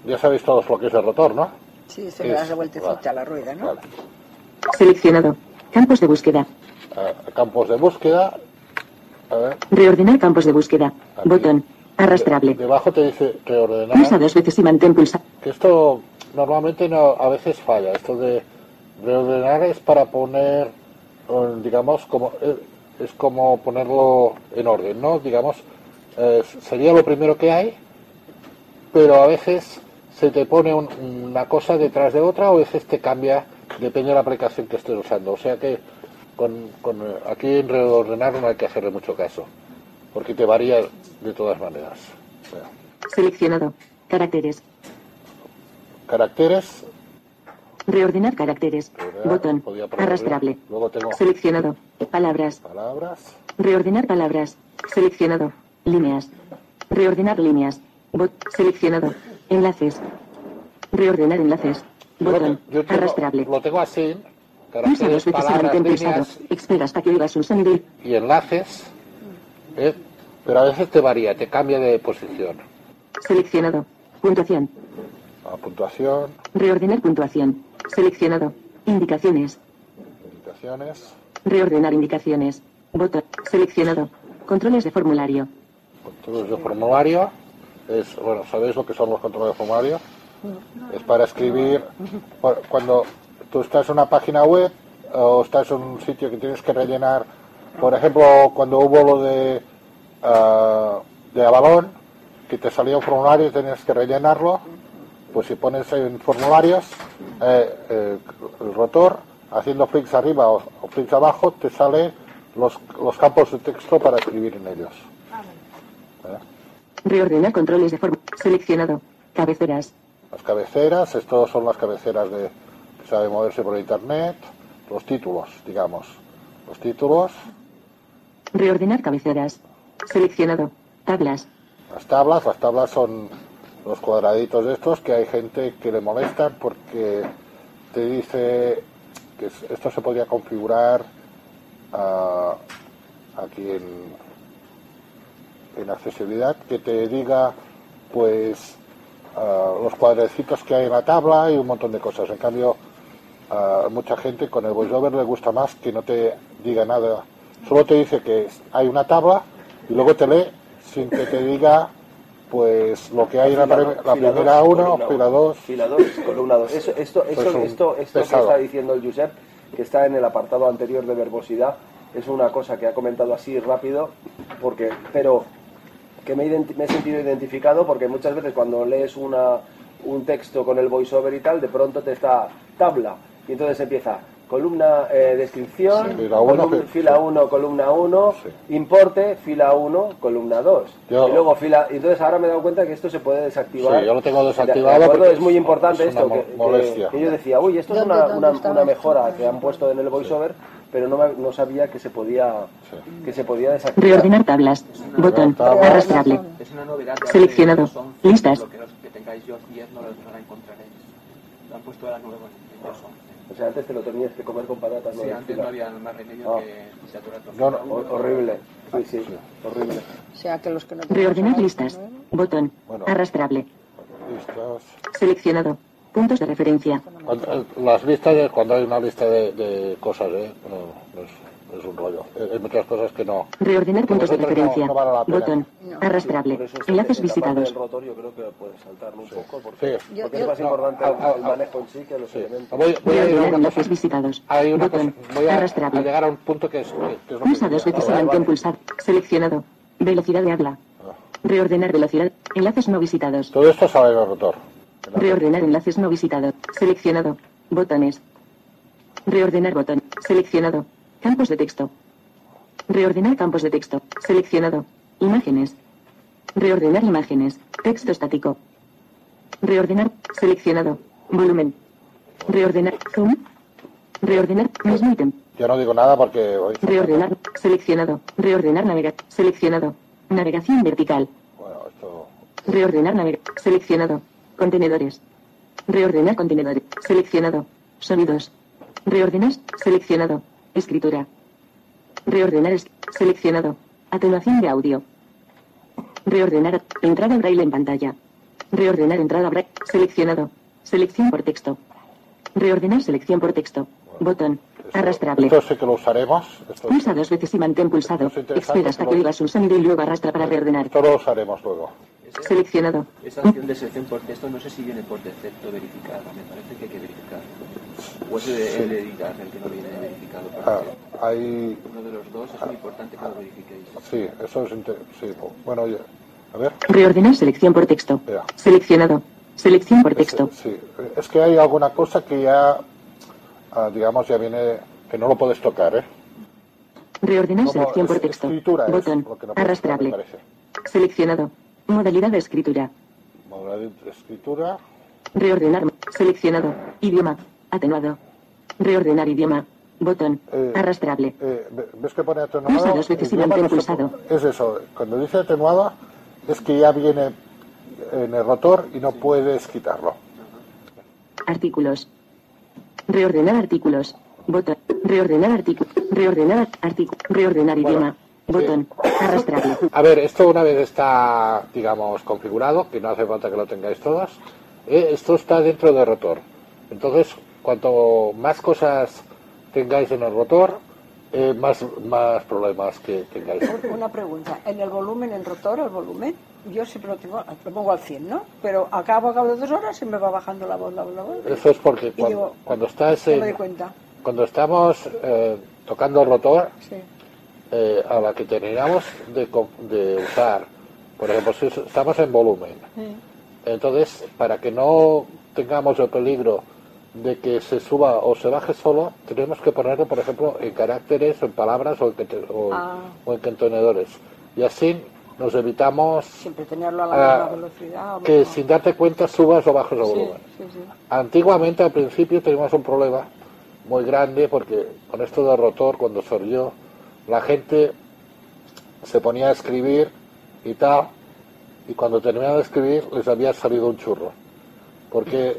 ya sabéis todos lo que es el rotor, ¿no? Sí, se le das vale. la vueltecita a la rueda, ¿no? Seleccionado. Campos de búsqueda. Eh, campos de búsqueda. A ver, Reordenar campos de búsqueda. Botón. Arrastrable. debajo te dice reordenar. Pulsa dos veces y mantén pulsado. Que esto normalmente no, a veces falla. Esto de reordenar es para poner, digamos, como eh, es como ponerlo en orden, ¿no? Digamos, eh, sería lo primero que hay, pero a veces se te pone un- una cosa detrás de otra o a veces te cambia, depende de la aplicación que estés usando. O sea que con, con, eh, aquí en reordenar no hay que hacerle mucho caso, porque te varía de todas maneras. Seleccionado. Caracteres. Caracteres, Reordenar caracteres. Botón. podía ponerlo Arrastrable. Luego tengo Seleccionado. Palabras. palabras, Reordenar palabras. Seleccionado. Líneas. Reordenar líneas. Bot. Seleccionado. Enlaces. Reordenar enlaces. Botón. Arrastrable. lo tengo así, caracteres, palabras, líneas Espera hasta que oigas un sonido. y- enlaces, ¿eh? pero a veces te varía, te cambia de posición. Seleccionado. Puntuación. La puntuación, Reordenar puntuación. Seleccionado. Indicaciones. indicaciones, Reordenar indicaciones. Botón. Seleccionado. Controles de formulario. controles de formulario, es, bueno, ¿sabéis lo que son los controles de formulario? Es para escribir, cuando tú estás en una página web o estás en un sitio que tienes que rellenar, por ejemplo, cuando hubo lo de, ah, de Avalon, que te salía un formulario y tenías que rellenarlo, pues si pones en formularios, eh, eh, el rotor, haciendo flicks arriba o, o flicks abajo, te salen los, los campos de texto para escribir en ellos. ¿Eh? Reordenar controles de forma. Seleccionado. Cabeceras. Las cabeceras, estos son las cabeceras de que sabe moverse por internet, los títulos, digamos. Los títulos, Reordenar cabeceras. Seleccionado. Tablas. Las tablas, las tablas son los cuadraditos estos que hay gente que le molestan porque te dice que es- esto se podría configurar ah, aquí en, en accesibilidad, que te diga pues ah, los cuadrecitos que hay en la tabla y un montón de cosas. En cambio, a mucha gente con el voiceover le gusta más que no te diga nada. Solo te dice que hay una tabla y luego te lee sin que te diga pues lo que hay en la, la primera dos, 1, columna fila uno. 2. Fila 2, columna 2. Esto, esto, esto, esto, esto que está diciendo el Josep, que está en el apartado anterior de verbosidad, es una cosa que ha comentado así rápido, porque, pero que me, me he sentido identificado porque muchas veces cuando lees una, un texto con el voiceover y tal, de pronto te está tabla y entonces empieza columna eh, descripción, Sí, fila uno, columna- fi- fila 1, columna 1, importe, fila 1, columna 2. Yo- y luego fila, y entonces ahora me he dado cuenta que esto se puede desactivar. Sí, yo lo tengo De- desactivado de porque es muy importante es esto, una que, mo- que- molestia. que yo decía, uy, esto es ¿Dónde- una, una, una mejora que han puesto en el voiceover, pero no, no sabía que se podía que se podía desactivar. Reordenar tablas. Botón. Arrastrable. Es una novedad. de Seleccionado. hace Windows 11, Listas. Lo que, los que tengáis yo 10 no lo, no la encontraréis. Lo han puesto ahora nuevo en Windows 11. O sea, antes te lo tenías que comer con patatas. Sí, antes no había más remedio Ah. que saturar todo. No, no, hor- horrible. Sí, sí, horrible. O sea, que los que no Reordenar listas. Botón. Arrastrable. Listas. Seleccionado. Puntos de referencia. Cuando- eh, Las listas, de- cuando hay una lista de, de cosas, ¿eh? no, no es, no es un rollo. Eh, Hay muchas cosas que no. Reordenar puntos de no- referencia. no pena. Botón. Arrastrable. Este- Enlaces parte visitados. del rotor yo creo que puedes saltarlo un poco porque, Sí. porque Yo- es más importante no, el, ah, el ah, manejo en sí que los elementos. Voy, voy a a una enlaces cosa. visitados. Hay una cosa. Botón. Voy a, a Arrastrable. llegar a un punto que es, que, que es lo Pulsa que dos veces y Ah, vale. pulsar. Seleccionado. Velocidad de habla. Reordenar velocidad. Enlaces no visitados. Todo esto sale en el rotor. Reordenar enlaces no visitados. Seleccionado. Botones. Reordenar botón. Seleccionado. Campos de texto. Reordenar campos de texto. Seleccionado. Imágenes. Reordenar imágenes. Texto estático. Reordenar. Seleccionado. Volumen. Reordenar. Zoom. Reordenar. Mismo ítem. Yo no digo nada porque hoy Reordenar. Seleccionado. Reordenar navegar. Seleccionado. Navegación vertical. Reordenar navegar. Seleccionado. Contenedores. Reordenar contenedores. Seleccionado. Sonidos. Reordenar. Seleccionado. Escritura. Reordenar. es- Seleccionado. Atenuación de audio. Reordenar. Entrada braille en pantalla. Reordenar entrada braille. Seleccionado. Selección por texto. Reordenar selección por texto. Botón. Arrastrable. Esto sí que lo usaremos. Esto, Pulsa dos veces y mantén pulsado. Espera hasta que digas un sonido y luego arrastra para reordenar. esto lo usaremos luego. Seleccionado. Esa opción de selección por texto no sé si viene por defecto verificada, me parece que hay que verificar. O es el, el editar el que no viene verificado. Ah, hay. Uno de los dos es muy importante que lo verifiquéis. Sí, eso es. inter- Sí, bueno, oye. A ver. Reordenar selección por texto. Vea. Seleccionado. Selección por texto. Sí, es que hay alguna cosa que ya, ah, digamos, ya viene, que no lo puedes tocar, ¿eh? Reordenar Como selección por texto. escritura es Botón. lo no Arrastrable. tocar. Seleccionado. Modalidad de escritura. Modalidad de escritura. Reordenar. Seleccionado. Idioma. Atenuado. Reordenar idioma. Botón. Arrastrable. Eh, ve- ¿Ves que pone atenuado? Pulsa dos veces y Idioma mantén no se pulsado. pu- Es eso, cuando dice atenuado es que ya viene en el rotor y no puedes quitarlo. Artículos. Reordenar artículos. Botón. Reordenar artículo. Reordenar artículo. Reordenar idioma. Botón. Arrastrable. A ver, esto una vez está, digamos, configurado, que no hace falta que lo tengáis todas, eh, esto está dentro del rotor. Entonces, cuanto más cosas tengáis en el rotor, eh, más, más problemas que tengáis. Una pregunta. En el volumen, en rotor, el volumen, yo siempre lo, tengo, lo pongo al 100, ¿no? Pero a cabo, a cabo de dos horas se me va bajando la voz, la voz, la voz. Eso es porque cuando, digo, cuando estás me doy cuenta. cuando estamos eh, tocando el rotor, Sí. eh, a la que terminamos de, de usar, por ejemplo, si estamos en volumen, entonces para que no tengamos el peligro de que se suba o se baje solo, tenemos que ponerlo, por ejemplo, en caracteres, en palabras o en, o, Ah. o en contenedores. Y así nos evitamos Siempre tenerlo a la Ah, velocidad. o que sin darte cuenta subas o bajes el Sí, volumen. sí, sí. Antiguamente, al principio, teníamos un problema muy grande porque con esto del rotor, cuando salió, la gente se ponía a escribir y tal, y cuando terminaba de escribir les había salido un churro. Porque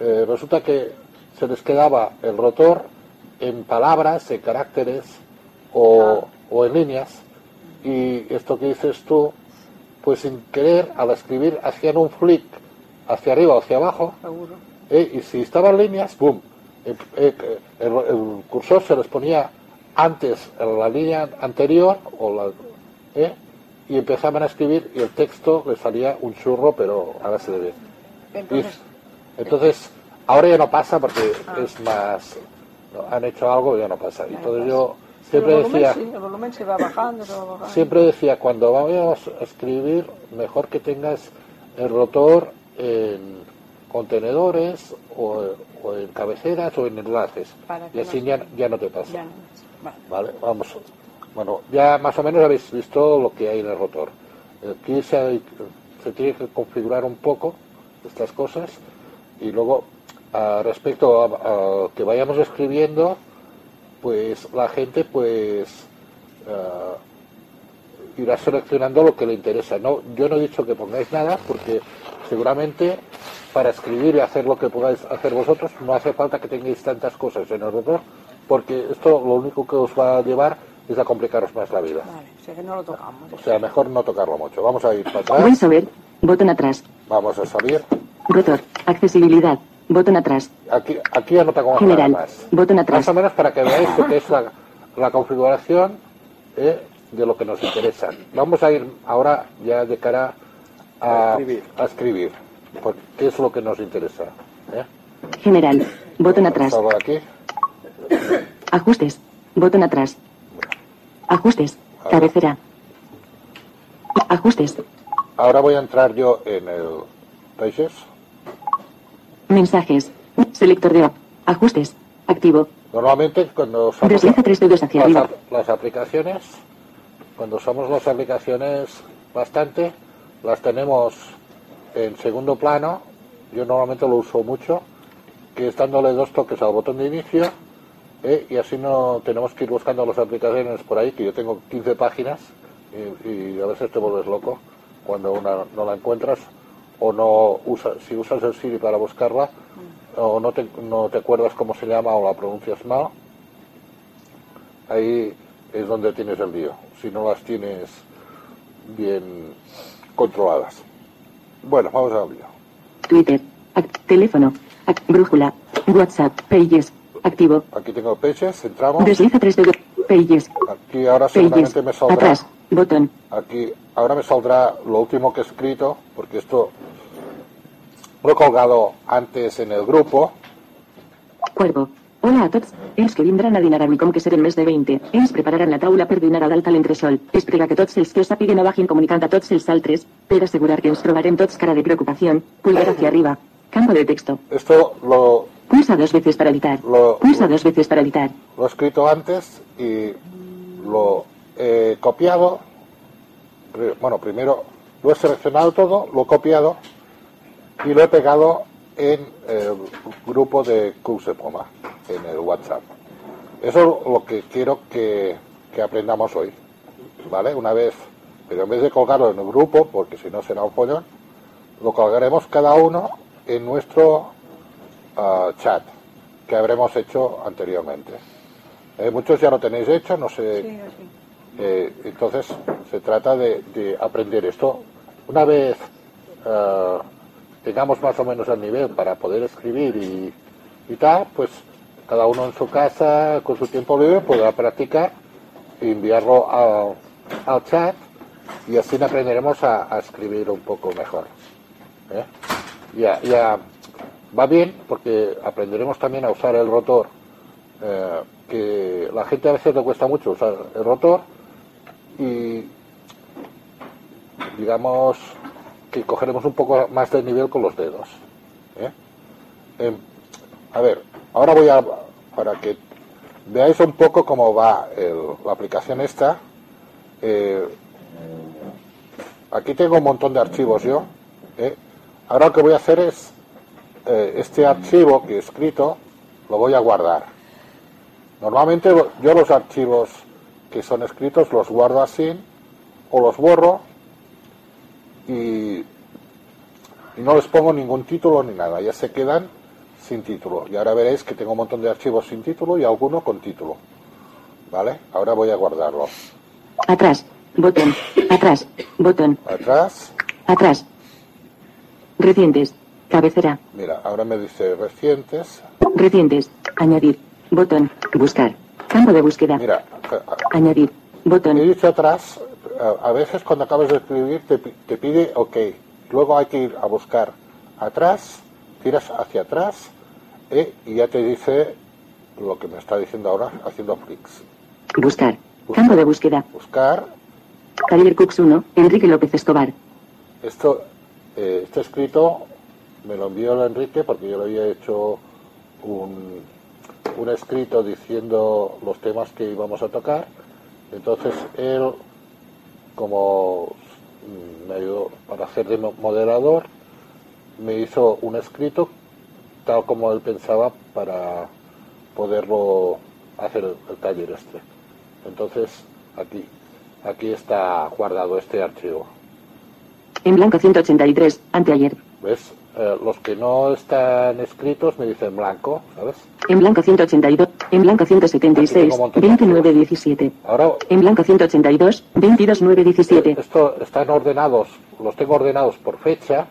eh, resulta que se les quedaba el rotor en palabras, en caracteres o, o en líneas, y esto que dices tú, pues sin querer, al escribir, hacían un flick hacia arriba o hacia abajo, eh, y si estaban líneas, ¡boom! Eh, eh, el, el cursor se les ponía antes en la línea anterior o la, y empezaban a escribir y el texto les salía un churro, pero ahora se debe. Entonces, Entonces, ahora ya no pasa porque es más. no, han hecho algo y ya no pasa. Entonces yo el siempre volumen, decía, sí, el volumen se va bajando, se va bajando. siempre decía, cuando vayamos a escribir, mejor que tengas el rotor en contenedores o, o en cabeceras o en enlaces. Y así no- ya, ya no te pasa. Ya no. Vale. Vale, vamos. Bueno, ya más o menos habéis visto lo que hay en el rotor. Aquí se, se tiene que configurar un poco estas cosas y luego ah, respecto a, a que vayamos escribiendo, pues la gente pues ah, irá seleccionando lo que le interesa. No, yo no he dicho que pongáis nada porque seguramente para escribir y hacer lo que podáis hacer vosotros no hace falta que tengáis tantas cosas en el rotor porque esto lo único que os va a llevar es a complicaros más la vida. Vale, o sea que no lo tocamos. O sea, mejor no tocarlo mucho. Vamos a ir para atrás. VoiceOver. Botón atrás. Vamos a salir. Rotor. Accesibilidad. Botón atrás. Aquí, aquí ya no tengo nada General. más. Botón atrás. Más o menos para que veáis lo que es la, la configuración eh, de lo que nos interesa. Vamos a ir ahora ya de cara a, a escribir. porque ¿Qué es lo que nos interesa? eh? General. Botón atrás. Aquí. Ajustes. Botón atrás. Ajustes. Cabecera. Ajustes. Ahora voy a entrar yo en el Pages. Mensajes. Selector de. Ajustes. Activo. Normalmente cuando usamos Desliza tres dedos hacia las, arriba. las aplicaciones, cuando usamos las aplicaciones bastante, las tenemos en segundo plano. Yo normalmente lo uso mucho, que es dándole dos toques al botón de inicio eh, y así no tenemos que ir buscando las aplicaciones por ahí, que yo tengo 15 páginas y, y a veces te vuelves loco cuando una no la encuentras o no usas, si usas el Siri para buscarla o no te, no te acuerdas cómo se llama o la pronuncias mal, ahí es donde tienes el lío, si no las tienes bien controladas. Bueno, vamos al lío. Twitter. Teléfono. Brújula. WhatsApp. Pages. Activo. Aquí tengo Pages, entramos. Desliza tres dedos. Pages. Aquí ahora Pages. seguramente me saldrá. Atrás. Botón. Aquí ahora me saldrá lo último que he escrito, porque esto lo he colgado antes en el grupo. Cuervo. Hola a tots. Els que vindran a dinar avui com que serem més de 20. Ens prepararan la taula per dinar a dalt a l'entresol. Es prega que tots els que ho sàpiguen ho vagin comunicant a tots els altres, per assegurar que ens trobarem tots cara de preocupación. Pulgar hacia arriba. Campo de texto. Esto lo, Pulsa dos veces para editar. lo, Pulsa dos veces para editar. lo he escrito antes y lo he copiado. Bueno, primero lo he seleccionado todo, lo he copiado y lo he pegado en el grupo de Poma, en el WhatsApp. Eso es lo que quiero que, que aprendamos hoy. ¿Vale? Una vez, pero en vez de colgarlo en el grupo, porque si no será un follón, lo colgaremos cada uno en nuestro ah, chat que habremos hecho anteriormente. Eh, muchos ya lo tenéis hecho, no sé. eh, entonces se trata de, de aprender esto. Una vez ah, tengamos más o menos el nivel para poder escribir y, y tal, pues cada uno en su casa, con su tiempo libre, podrá practicar y enviarlo a- al chat y así aprenderemos a, a escribir un poco mejor. ¿eh? Ya, ya va bien porque aprenderemos también a usar el rotor, eh, que la gente a veces le cuesta mucho usar el rotor y digamos que cogeremos un poco más de nivel con los dedos. ¿eh? Em, a ver, ahora voy a, para que veáis un poco cómo va la aplicación esta. eh, aquí tengo un montón de archivos yo. ¿eh? Ahora lo que voy a hacer es este archivo que he escrito lo voy a guardar. Normalmente yo los archivos que son escritos los guardo así o los borro y, y no les pongo ningún título ni nada, ya se quedan sin título. Y ahora veréis que tengo un montón de archivos sin título y alguno con título. ¿Vale? Ahora voy a guardarlos. Atrás. Botón. Atrás. Botón. Atrás. Atrás. Recientes. Cabecera. Mira, ahora me dice recientes. Recientes. Añadir. Botón. Buscar. Campo de búsqueda. Mira, Añadir. Botón. He dicho atrás, a veces cuando acabas de escribir te, te pide OK. Luego hay que ir a buscar atrás, tiras hacia atrás eh, y ya te dice lo que me está diciendo ahora haciendo flicks. Buscar. Campo de búsqueda. Buscar, Taller Cux 1. Enrique López Escobar. esto eh, está escrito, me lo envió el Enrique porque yo le había hecho un, un escrito diciendo los temas que íbamos a tocar. Entonces él, como mm, me ayudó para hacer de mo- moderador, me hizo un escrito tal como él pensaba para poderlo hacer el, el taller este. Entonces aquí, aquí está guardado este archivo. En blanco 183. Anteayer. ¿Ves? Eh, los que no están escritos me dicen blanco, ¿sabes? En blanco 182. En blanco 176. 29 17. Ahora En blanco 182. 22 9 17. esto están ordenados, los tengo ordenados por fecha,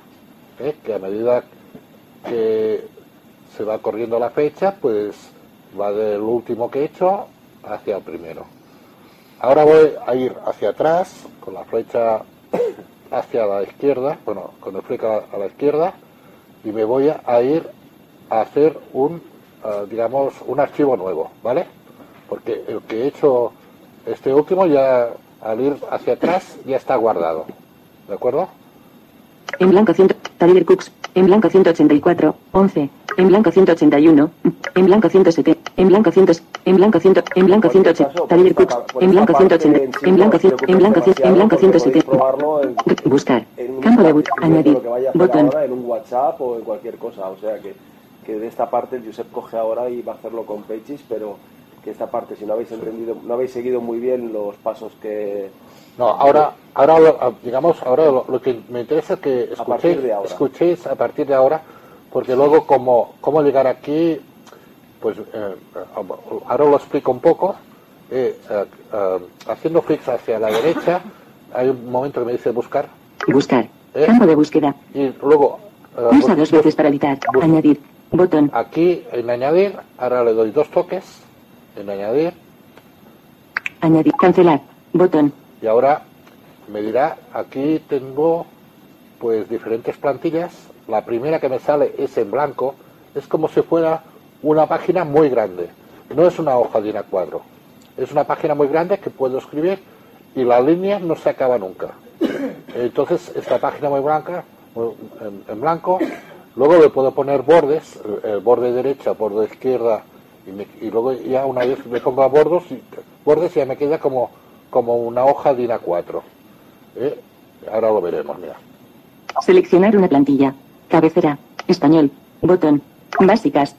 ¿eh? que a medida que se va corriendo la fecha, pues va del último que he hecho hacia el primero. Ahora voy a ir hacia atrás con la flecha hacia la izquierda, bueno, con el a la izquierda, y me voy a, ir a hacer un, eh, digamos, un archivo nuevo, ¿vale? Porque el que he hecho este último ya al ir hacia atrás ya está guardado, ¿de acuerdo? En blanco 100. Taller Cux. En blanco 184. 11. En blanco 181. En blanco 107. En blanco 100. En blanco 100. En blanco 180. Taller Cux. En blanco 180. En blanco 100. En blanco 100. En blanco 107. probarlo en, Buscar. en un Campo de en Añadir. lo que vaya a hacer Botón. ahora en un WhatsApp o en cualquier cosa. O sea que, que de esta parte el Josep coge ahora y va a hacerlo con Pages, pero que esta parte, si no habéis entendido, no habéis seguido muy bien los pasos que. No, ahora, ahora lo- digamos, ahora lo, lo que me interesa es que A partir escuchéis, de ahora. escuchéis a partir de ahora, porque luego como cómo llegar aquí, pues eh, ahora lo explico un poco. Eh, eh, eh, haciendo flicks hacia la derecha, hay un momento que me dice buscar, Buscar. ¿eh? Campo de búsqueda. y luego eh, Pulsa dos veces para editar. Añadir. Botón. aquí en añadir, ahora le doy dos toques en añadir Añadir. Cancelar. Botón. y ahora me dirá aquí tengo pues diferentes plantillas la primera que me sale es en blanco es como si fuera una página muy grande. No es una hoja de una cuadro. Es una página muy grande que puedo escribir y la línea no se acaba nunca. Entonces esta página muy blanca en, en blanco luego le puedo poner bordes el, el borde derecha borde izquierda y, me- y luego ya una vez me pongo a bordos y, bordes ya me queda como como una hoja de una 4 ¿eh? ahora lo veremos mira. Seleccionar una plantilla. Cabecera. Español. Botón. Básicas.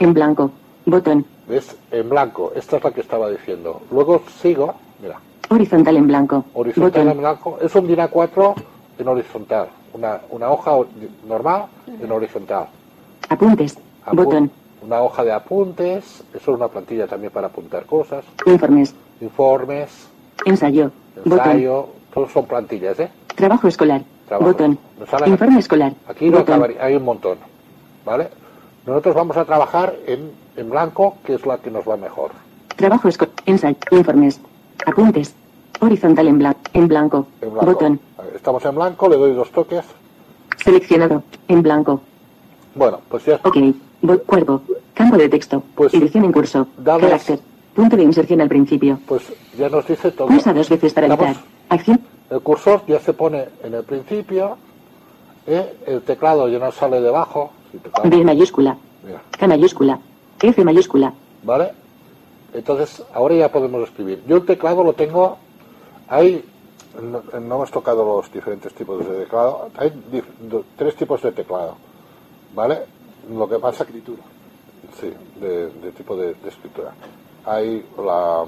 En blanco. Botón. ¿Ves? En blanco. Esta es la que estaba diciendo. Luego sigo. Mira. Horizontal en blanco. Horizontal Botón. en blanco. Es un DIN A4 en horizontal. Una, una hoja normal en horizontal. Apuntes. Apu- Botón. Una hoja de apuntes. Eso es una plantilla también para apuntar cosas. Informes. Informes. Ensayo. Botón. Ensayo. Todos son plantillas, ¿eh? Trabajo escolar. Trabajo. Botón. Nos Informe escolar. Aquí no acabaría, hay un montón. ¿Vale? Nosotros vamos a trabajar en, en blanco, que es la que nos va mejor. Trabajo escolar. Ensayo. Informes. Apuntes. Horizontal en, blan- en blanco. En blanco. Botón. Estamos en blanco, le doy dos toques. Seleccionado. En blanco. Bueno, pues ya Ok. Bo- cuervo. Campo de texto. Edición en curso. damos- Carácter. Punto de inserción al principio. pues ya nos dice todo. Pulsa dos veces para editar. Acción. El cursor ya se pone en el principio. ¿eh? El teclado ya nos sale debajo. Si B mayúscula. Mira, K mayúscula. F mayúscula. ¿Vale? Entonces, ahora ya podemos escribir. Yo el teclado lo tengo. Hay. No, no hemos tocado los diferentes tipos de teclado. Hay tres tipos de teclado. ¿Vale? Lo que pasa. Escritura. Sí, de, de tipo de, de escritura. Hay la,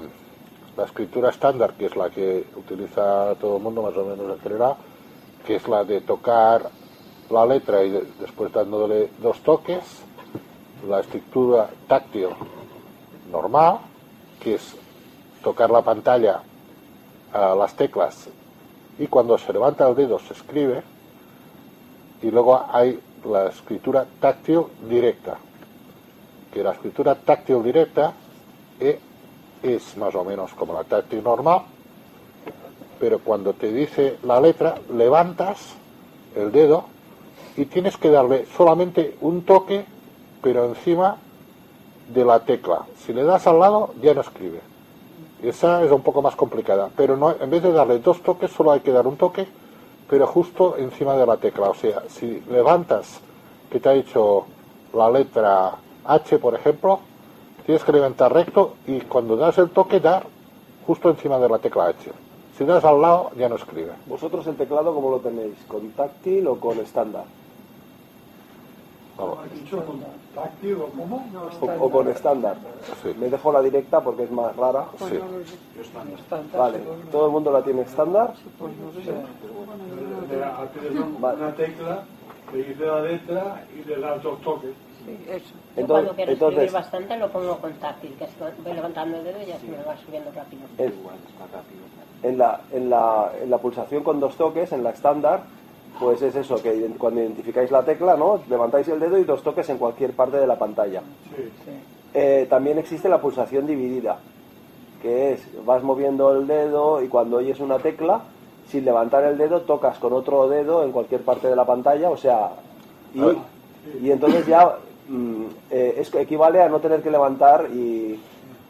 la escritura estándar, que es la que utiliza todo el mundo más o menos en general, que es la de tocar la letra y de- después dándole dos toques, la escritura táctil normal, que es tocar la pantalla a las teclas y cuando se levanta el dedo se escribe, y luego hay la escritura táctil directa, que la escritura táctil directa eh, es más o menos como la táctil normal, pero cuando te dice la letra, levantas el dedo y tienes que darle solamente un toque, pero encima de la tecla. Si le das al lado, ya no escribe. Esa es un poco más complicada, pero no, en vez de darle dos toques, solo hay que dar un toque, pero justo encima de la tecla. O sea, si levantas, que te ha dicho la letra H, por ejemplo, tienes que levantar recto y cuando das el toque, dar justo encima de la tecla H. Si das al lado, ya no escribe. ¿Vosotros el teclado cómo lo tenéis? ¿Con táctil o con estándar? ¿Has dicho con táctil o cómo? O, con estándar. Me dejo la directa porque es más rara. Sí. Estándar. Vale, ¿todo el mundo la tiene estándar? Una tecla, le dice la letra y le das dos toques. Yo cuando quiero escribir bastante lo pongo con táctil, que es- voy levantando el dedo y ya se me va subiendo rápido. En, en la, en, la, en la pulsación con dos toques, en la estándar, pues es eso, que cuando identificáis la tecla, ¿no? Levantáis el dedo y dos toques en cualquier parte de la pantalla. Eh, también existe la pulsación dividida, que es, vas moviendo el dedo y cuando oyes una tecla, sin levantar el dedo, tocas con otro dedo en cualquier parte de la pantalla, o sea, y, y entonces ya mm, eh, es, equivale a no tener que levantar y,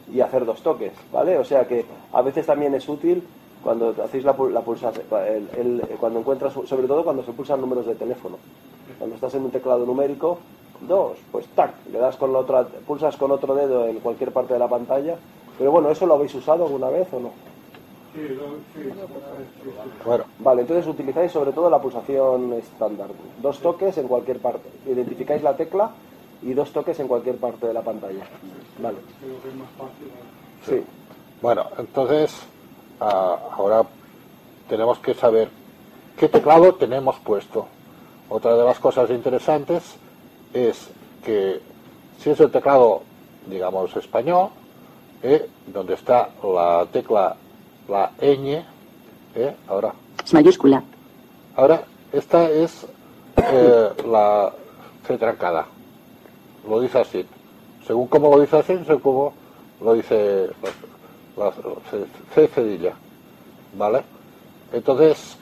y hacer dos toques, ¿vale? O sea que a veces también es útil cuando hacéis la, pul- la pulsación, el- el- cuando encuentras, sobre todo cuando se pulsan números de teléfono. Cuando estás en un teclado numérico, dos, pues tac, le das con la otra, pulsas con otro dedo en cualquier parte de la pantalla. Pero bueno, ¿eso lo habéis usado alguna vez o no? Sí, lo- sí, sí, sí. Bueno. Vale, entonces utilizáis sobre todo la pulsación estándar. Dos toques en cualquier parte. Identificáis la tecla y dos toques en cualquier parte de la pantalla. Vale. Es. Sí. Bueno, entonces ah, ahora tenemos que saber qué teclado tenemos puesto. Otra de las cosas interesantes es que si es el teclado, digamos, español, eh, donde está la tecla, la ñ, eh, ahora, Mayúscula. ahora esta es eh, la C trancada. Lo dice así. Según cómo lo dice así, según cómo lo dice la, la C- cedilla. ¿Vale? Entonces,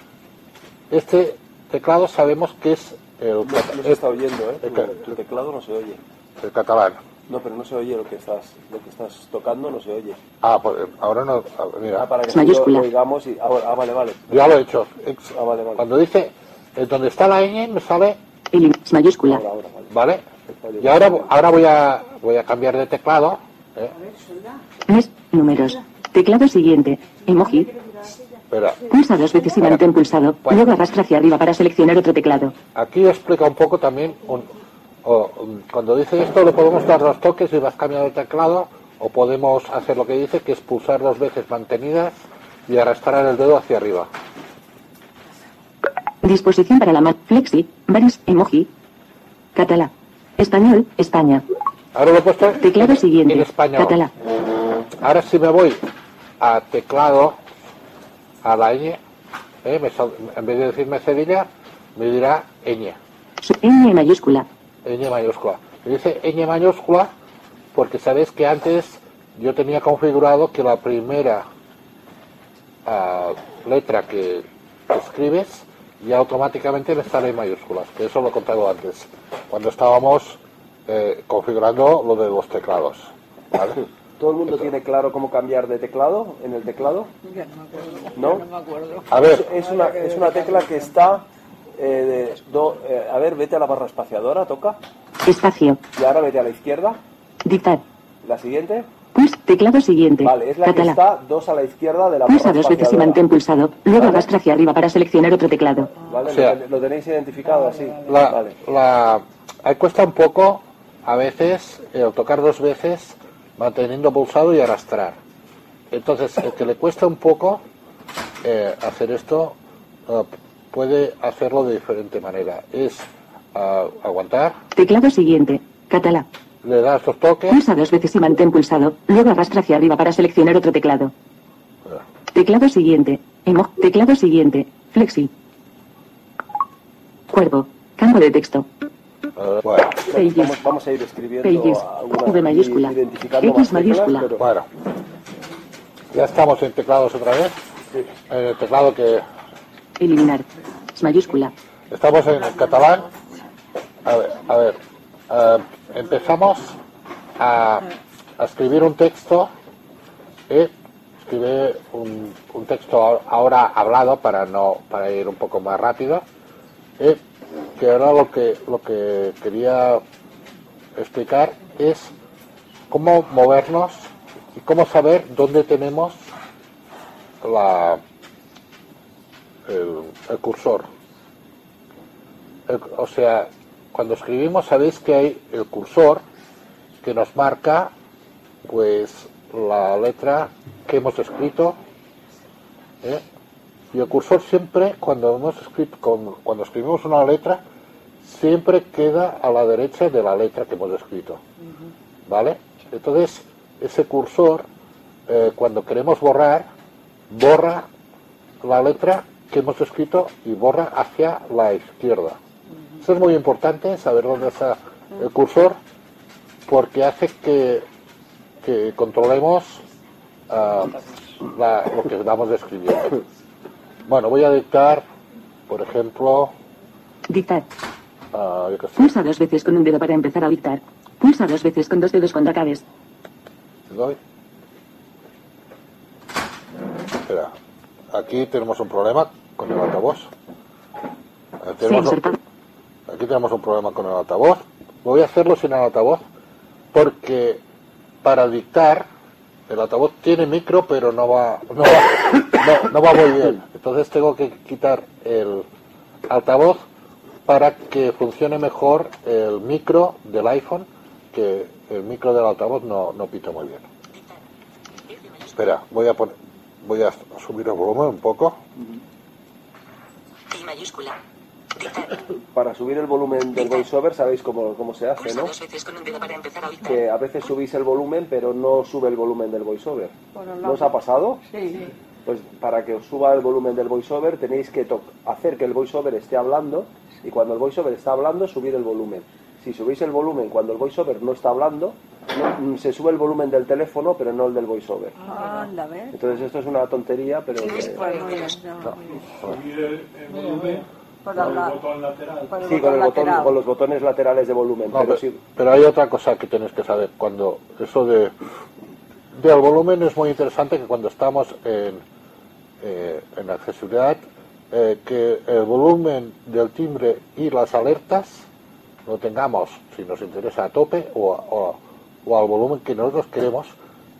este teclado sabemos que es el, No, cata- no se está oyendo, ¿eh? el Tu, ca- tu teclado no se oye. el catalán. No, pero no se oye lo que estás, lo que estás tocando, no se oye. Ah, pues ahora no. Mira. Ah, para que lo, lo oigamos y... Ah, ah, vale, vale. Ya lo he hecho. Ex- Ah, vale, vale. Cuando dice eh, donde está la ñ me sale El mayúscula. ¿Vale? Y ahora, ahora voy a voy a cambiar de teclado. ¿eh? Mes, números. Teclado siguiente. Emoji. Espera, Pulsa dos veces y mantén pulsado. Luego arrastra hacia arriba para seleccionar otro teclado. aquí explica un poco también. un- um, cuando dice esto, le podemos dar dos toques y vas cambiando de teclado. O podemos hacer lo que dice, que es pulsar dos veces mantenidas y arrastrar el dedo hacia arriba. Disposición para la mano. Flexi. Varios. Emoji. Catalá. Español. España. Ahora lo he puesto Teclado siguiente. en español. Catalá. Ahora si me voy a teclado, a la ñ, ¿eh? me sal- en vez de decirme cedilla, me dirá ñ. Ñ mayúscula. ñ mayúscula. Me dice ñ mayúscula porque sabéis que antes yo tenía configurado que la primera ah, letra que escribes ya automáticamente me sale en mayúsculas, que eso lo he contado antes, cuando estábamos eh, configurando lo de los teclados. ¿vale? ¿Todo el mundo tiene claro cómo cambiar de teclado en el teclado? Ya no me acuerdo. ¿No? Ya no me acuerdo. A ver. Es, es una, es una tecla que está... eh, de do- eh, a ver, vete a la barra espaciadora, toca. Espacio. Y ahora vete a la izquierda. Dictar. La siguiente. Teclado siguiente. Vale, es la que Catalá. está dos a la izquierda de la Pulsa barra dos veces y mantén pulsado. Luego arrastra hacia arriba para seleccionar otro teclado. ¿Vale? O sea- lo, ten- lo tenéis identificado así. La, Vale. la, ahí cuesta un poco, a veces, el tocar dos veces, manteniendo pulsado y arrastrar. entonces, el que le cuesta un poco eh, hacer esto eh, puede hacerlo de diferente manera. Es ah, aguantar, Teclado siguiente. Catalá. Le das dos toques, Pulsa dos veces y mantén pulsado. Luego arrastra hacia arriba para seleccionar otro teclado. Teclado siguiente. Emo. Teclado siguiente. Flexi. Cuervo. Campo de texto. eh, bueno, Pages. Vamos, vamos a ir escribiendo Pages. V mayúscula. X mayúscula. pero- bueno. Ya estamos en teclados otra vez. En el teclado que Eliminar. S mayúscula. Estamos en el catalán. A ver, a ver. eh, empezamos a, escribir un texto. eh, escribe un, texto ahora hablado para no para ir un poco más rápido. que ahora lo que lo que quería explicar es cómo movernos y cómo saber dónde tenemos el, cursor. O sea, cuando escribimos sabéis que hay el cursor que nos marca pues la letra que hemos escrito. ¿eh? Y el cursor siempre, cuando hemos escrito, con- cuando escribimos una letra, siempre queda a la derecha de la letra que hemos escrito. ¿Vale? Entonces, ese cursor, eh, cuando queremos borrar, borra la letra que hemos escrito y borra hacia la izquierda. Eso es muy importante, saber dónde está el cursor, porque hace que, que controlemos ah, la- lo que vamos escribiendo. Bueno, voy a dictar, por ejemplo, Dictar. ah, qué sé, Pulsa dos veces con un dedo para empezar a dictar. Pulsa dos veces con dos dedos cuando acabes. te doy. Espera, aquí tenemos un problema con el altavoz. Sí, tenemos. Aquí tenemos un problema con el altavoz. Voy a hacerlo sin el altavoz porque para dictar el altavoz tiene micro pero no va no va, muy bien. Entonces tengo que quitar el altavoz para que funcione mejor el micro del iPhone que el micro del altavoz no, no pita muy bien. Espera, voy a poner voy a subir el volumen un poco. I mayúscula. Para subir el volumen del voiceover sabéis cómo, cómo se hace, ¿no? Que a veces subís el volumen pero no sube el volumen del voiceover. ¿No os ha pasado? Sí. Pues para que os suba el volumen del voiceover tenéis que to- hacer que el voiceover esté hablando y cuando el voiceover está hablando subir el volumen. Si subís el volumen cuando el voiceover no está hablando, no- mm, se sube el volumen del teléfono pero no el del voiceover. Anda, ¿ves? Entonces esto es una tontería, pero... que- muy bien, no. Con el la- botón lateral. por el Sí, con, el botón botón, lateral. con los botones laterales de volumen. No, pero pero, sí, pero hay otra cosa que tenéis que saber. Cuando eso de del volumen es muy interesante que cuando estamos en, eh, en accesibilidad, eh, que el volumen del timbre y las alertas lo tengamos, si nos interesa, a tope o, o al volumen que nosotros queremos,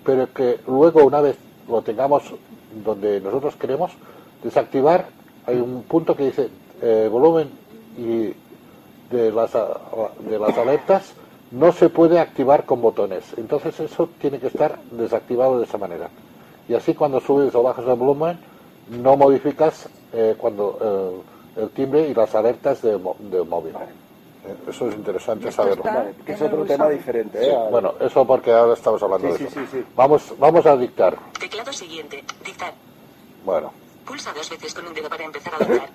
pero que luego una vez lo tengamos donde nosotros queremos, desactivar, hay un punto que dice eh, volumen y de las, a- de las alertas no se puede activar con botones. Entonces eso tiene que estar desactivado de esa manera. Y así cuando subes o bajas el volumen, no modificas eh, cuando eh, el timbre y las alertas de del móvil. Eh, Eso es interesante saberlo. Vale, que es otro tema diferente. Sí, ¿eh? bueno, eso porque ahora estamos hablando Sí, de sí, eso. sí, sí. Vamos, vamos a dictar. Teclado siguiente. Dictar. Bueno, Pulsa dos veces con un dedo para empezar a dictar.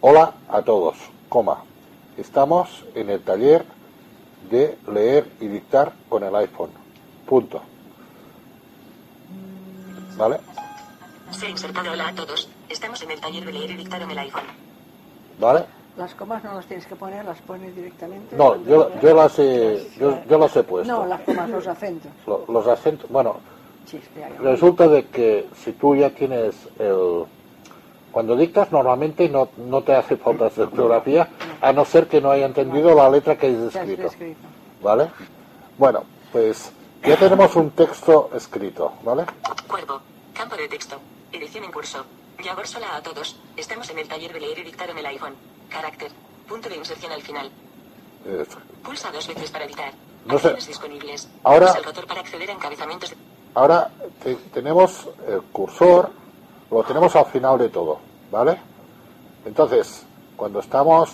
Hola a todos, coma. Estamos en el taller de leer y dictar con el iPhone. Punto. ¿Vale? Se ha insertado hola a todos. Estamos en el taller de leer y dictar en el iPhone. ¿Vale? Las comas no las tienes que poner, las pones directamente. No, yo, yo las he, yo, yo las he puesto. No, las comas, los acentos. Lo- Los acentos, bueno, Sí, espera, yo- resulta de que si tú ya tienes el... Cuando dictas normalmente no, no te hace falta hacer ortografía, a no ser que no haya entendido la letra que hayas escrito. ¿Vale? Bueno, pues ya tenemos un texto escrito, ¿vale? Cuervo. Campo de texto. Edición en curso. Yagor sola a todos. Estamos en el taller de leer y dictar en el iPhone. Carácter. Punto de inserción al final. Pulsa dos veces para editar. No sé. Disponibles. Ahora- Pulsa el rotor para acceder a encabezamientos. de- ahora te- tenemos el cursor, lo tenemos al final de todo, ¿vale? Entonces, cuando estamos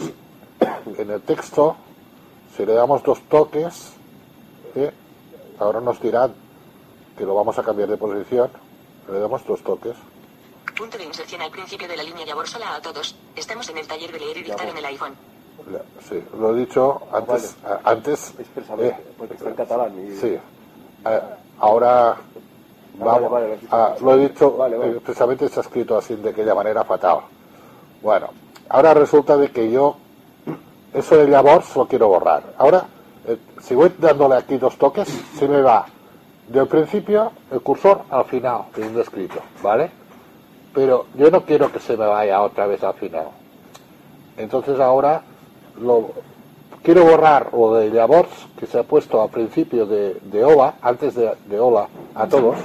en el texto, si le damos dos toques, ¿eh? ahora nos dirán que lo vamos a cambiar de posición, le damos dos toques. Punto de inserción al principio de la línea Yabor sola a todos. Estamos en el taller de leer y dictar en el iPhone. Sí, lo he dicho antes. a- antes Expresamente, eh, porque está en catalán. Y... sí. Eh, ahora vamos. vale, vale, a- lo he dicho vale. eh, expresamente está escrito así de aquella manera fatal. Bueno, ahora resulta de que yo eso de Llavors lo quiero borrar. Ahora, eh, si voy dándole aquí dos toques, se me va del principio el cursor al final, teniendo escrito, ¿vale? Pero yo no quiero que se me vaya otra vez al final. Entonces ahora lo quiero borrar lo de Llavors que se ha puesto al principio de, de Ola, antes de, de Hola a todos.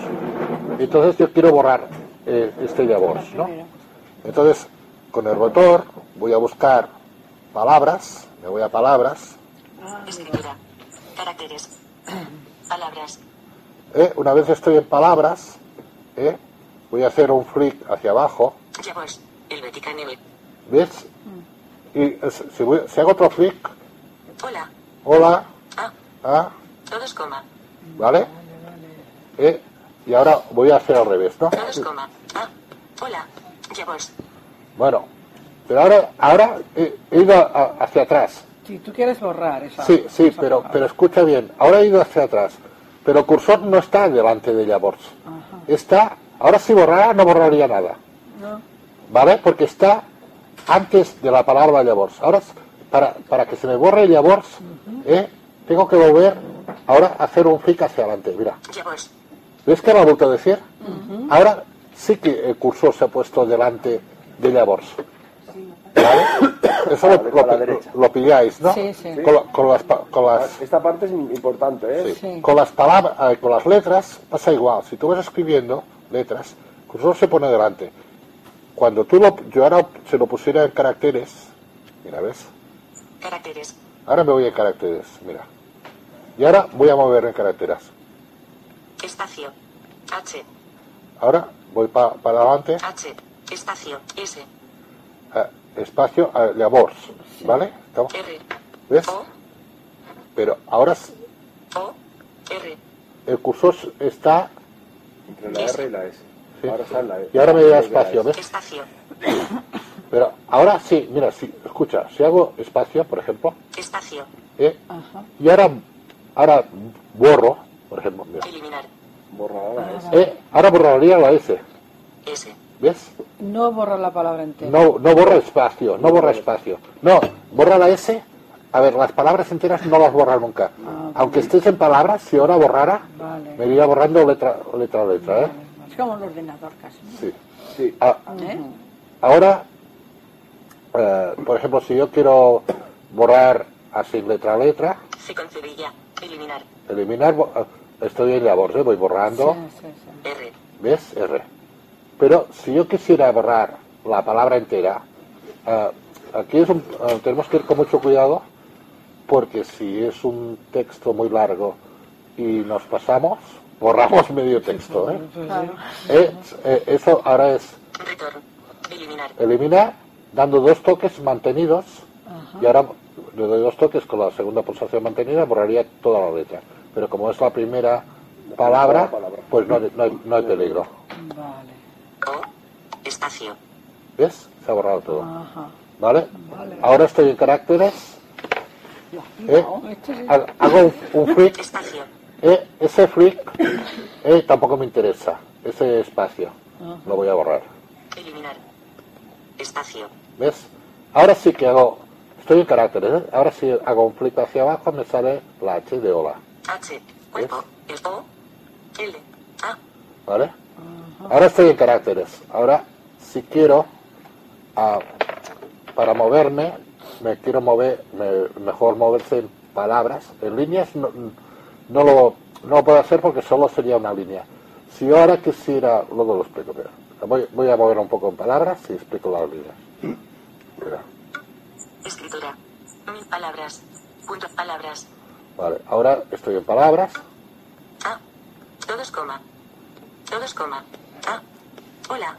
Entonces yo quiero borrar eh, este Llavors, ¿no? Entonces con el rotor voy a buscar palabras, me voy a palabras, Escritura. Caracteres. Palabras. ¿eh? una vez estoy en palabras, ¿eh? voy a hacer un flick hacia abajo, Vaticanebe. ¿ves? Y es- si, voy- si hago otro flick, Hola. hola, Ah. ah, Todos coma. ¿vale? ¿Eh? Y ahora voy a hacer al revés, ¿no? Todos coma. Ah. Hola. Yabors. Bueno, pero ahora, ahora he, he ido a- hacia atrás. Si tú quieres borrar esa. Sí, sí, esa pero, palabra. pero escucha bien. Ahora he ido hacia atrás. Pero el cursor no está delante de Llavors. Está, ahora si borrara no borraría nada. No. ¿Vale? Porque está antes de la palabra Llavors. Ahora, para, para que se me borre Llavors, ¿eh? tengo que volver ahora a hacer un flick hacia adelante. Mira, Yabors. ¿ves que me ha vuelto a decir? Ahora sí que el cursor se ha puesto delante de Llavors. ¿Vale? Eso lo, lo- pilláis, ¿no? Sí, sí. Con, la- con las, con las, Esta parte es importante, ¿eh? Sí. Con las palabras, eh, con las letras pasa igual. Si tú vas escribiendo letras, el cursor se pone delante. Cuando tú lo, yo ahora se lo pusiera en caracteres, mira, ¿ves? Caracteres. Ahora me voy en caracteres, mira. Y ahora voy a mover en caracteres. Espacio. H. Ahora voy pa- para adelante, H. Espacio. S. eh, espacio, eh, Llavors, ¿vale? Estamos- R. ¿Ves? Pero ahora s- O. R. el cursor está Entre la R y la S. Sí. Ahora está en la E. y ahora me da espacio, S. ¿ves? Espacio. Pero ahora sí, mira, si, escucha, si hago espacio, por ejemplo, Espacio. ¿eh? y ahora, ahora borro, por ejemplo, mira, Eliminar. Borrar la S. ¿eh? ahora borraría la S, S. ¿ves? No borra la palabra entera. No, no borra espacio, no borra espacio. No, borra la S. A ver, las palabras enteras no las borra nunca. Aunque estés en palabras, si ahora borrara, Vale. me iría borrando letra letra a letra, ¿eh? Es como un ordenador casi. Sí. sí. Ah, ¿Eh? ahora, eh, por ejemplo, si yo quiero borrar así letra a letra, C con cerilla. Eliminar. eliminar, ah, estoy en labor, ¿eh? voy borrando, R. ¿ves? R. Pero si yo quisiera borrar la palabra entera, ah, aquí es un- ah, tenemos que ir con mucho cuidado, porque si es un texto muy largo y nos pasamos, borramos medio texto. ¿eh? Eh, eh, eso ahora es Retorno. Eliminar. eliminar dando dos toques mantenidos y ahora le doy dos toques con la segunda pulsación mantenida borraría toda la letra pero como es la primera palabra pues no, hay- no hay, no hay peligro Espacio. ¿ves? se ha borrado todo ¿vale? ahora estoy en caracteres ¿eh? Ha- hago un, un flick Espacio. ¿eh? ese flick ¿eh? tampoco me interesa ese espacio lo voy a borrar Eliminar. Espacio. ¿Ves? Ahora sí que hago, estoy en caracteres, ¿eh? ahora sí hago un flick hacia abajo, me sale la H de hola, H. Cuerpo. El O. L. A. ¿vale? Ahora estoy en caracteres, ahora si quiero, ah, para moverme, me quiero mover, me- mejor moverse en palabras, en líneas no, no, lo, no lo puedo hacer porque solo sería una línea. Si yo ahora quisiera, luego lo explico, pero voy, voy a mover un poco en palabras y explico las líneas. Escritura. Mil palabras. Punto. Palabras. Vale, ahora estoy en palabras, A. Todos coma. Todos coma. Ah. Hola.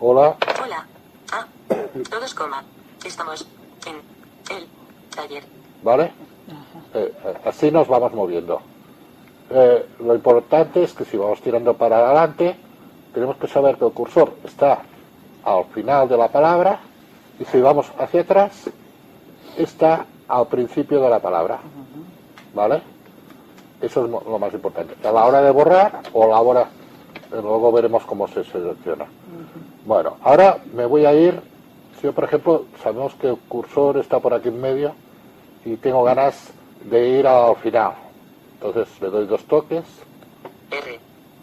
Hola. Hola. Ah. Todos coma. Estamos en el taller. ¿Vale? Eh, eh, así nos vamos moviendo. Eh, lo importante es que si vamos tirando para adelante, tenemos que saber que el cursor está al final de la palabra y si vamos hacia atrás, está al principio de la palabra. ¿Vale? Eso es lo más importante. A la hora de borrar o a la hora, luego veremos cómo se selecciona. Bueno, ahora me voy a ir, si yo por ejemplo, sabemos que el cursor está por aquí en medio y tengo ganas de ir al final. Entonces le doy dos toques. R.